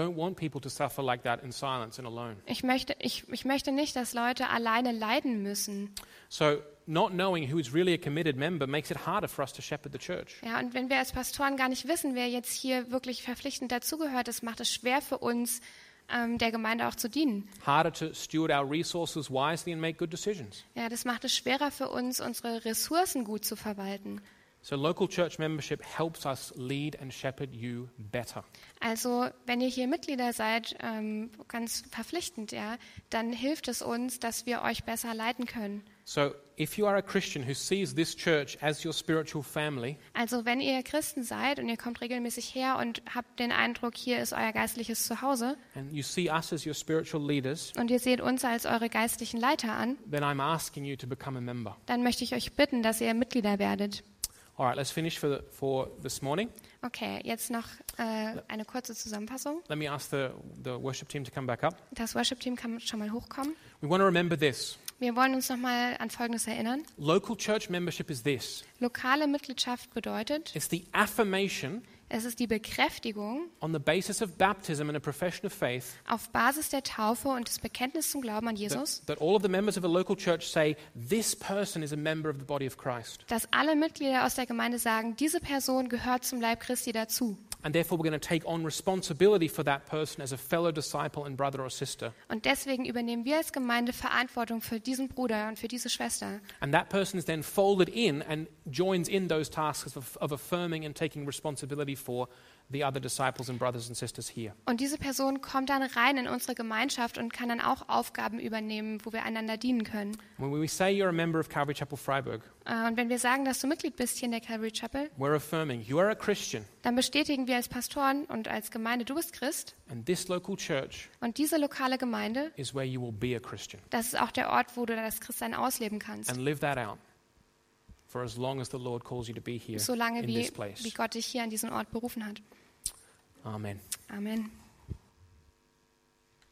Ich möchte, ich, ich möchte nicht, dass Leute alleine leiden müssen. So, not knowing who is really a committed member makes it harder for us to shepherd the church. Ja, und wenn wir als Pastoren gar nicht wissen, wer jetzt hier wirklich verpflichtend dazugehört, das macht es schwer für uns, ähm, der Gemeinde auch zu dienen. Harder to steward our resources wisely and make good decisions. Ja, das macht es schwerer für uns, unsere Ressourcen gut zu verwalten. So, local church membership helps us lead and shepherd you better. Also, wenn ihr hier Mitglieder seid, ähm, ganz verpflichtend, ja, dann hilft es uns, dass wir euch besser leiten können. So, if you are a Christian who sees this church as your spiritual family, Also, wenn ihr Christen seid und ihr kommt regelmäßig her und habt den Eindruck, hier ist euer geistliches Zuhause and you see us as your spiritual leaders, und ihr seht uns als eure geistlichen Leiter an, then I'm asking you to become a member. dann möchte ich euch bitten, dass ihr Mitglieder werdet. All right, let's finish for, the, for this morning. Okay, jetzt noch äh, eine kurze Zusammenfassung. Let me ask the, the worship team to come back up. Das Worship-Team kann schon mal hochkommen. We want to remember this Wir wollen uns nochmal an Folgendes erinnern. local church membership is this Lokale Mitgliedschaft bedeutet, it's the affirmation es ist die Bekräftigung on the basis of baptism and a profession of faith auf Basis der Taufe und des Bekenntnisses zum Glauben an Jesus, that, that all of the members of a local church say, This person is a member of the body of Christ. dass alle Mitglieder aus der Gemeinde sagen, diese Person gehört zum Leib Christi dazu. And therefore, we're going to take on responsibility for that person as a fellow disciple and brother or sister. Und deswegen übernehmen wir als Gemeinde Verantwortung für diesen Bruder und für diese Schwester. And that person is then folded in and joins in those tasks of, of affirming and taking responsibility for the other disciples and brothers and sisters here. Und diese Person kommt dann rein in unsere Gemeinschaft und kann dann auch Aufgaben übernehmen, wo wir einander dienen können. When we say you're a member of Calvary Chapel Freiburg, Äh, Und wenn wir sagen, dass du Mitglied bist hier in der Calvary Chapel, we're affirming you are a Christian dann bestätigen wir als Pastoren und als Gemeinde, du bist Christ. and this local church Und diese lokale Gemeinde, is where you will be a Christian das ist auch der Ort, wo du das Christsein ausleben kannst. and live that out for as long as the Lord calls you to be here Solange in wie, this place. wie Gott dich hier an diesen Ort berufen hat. Amen. Amen.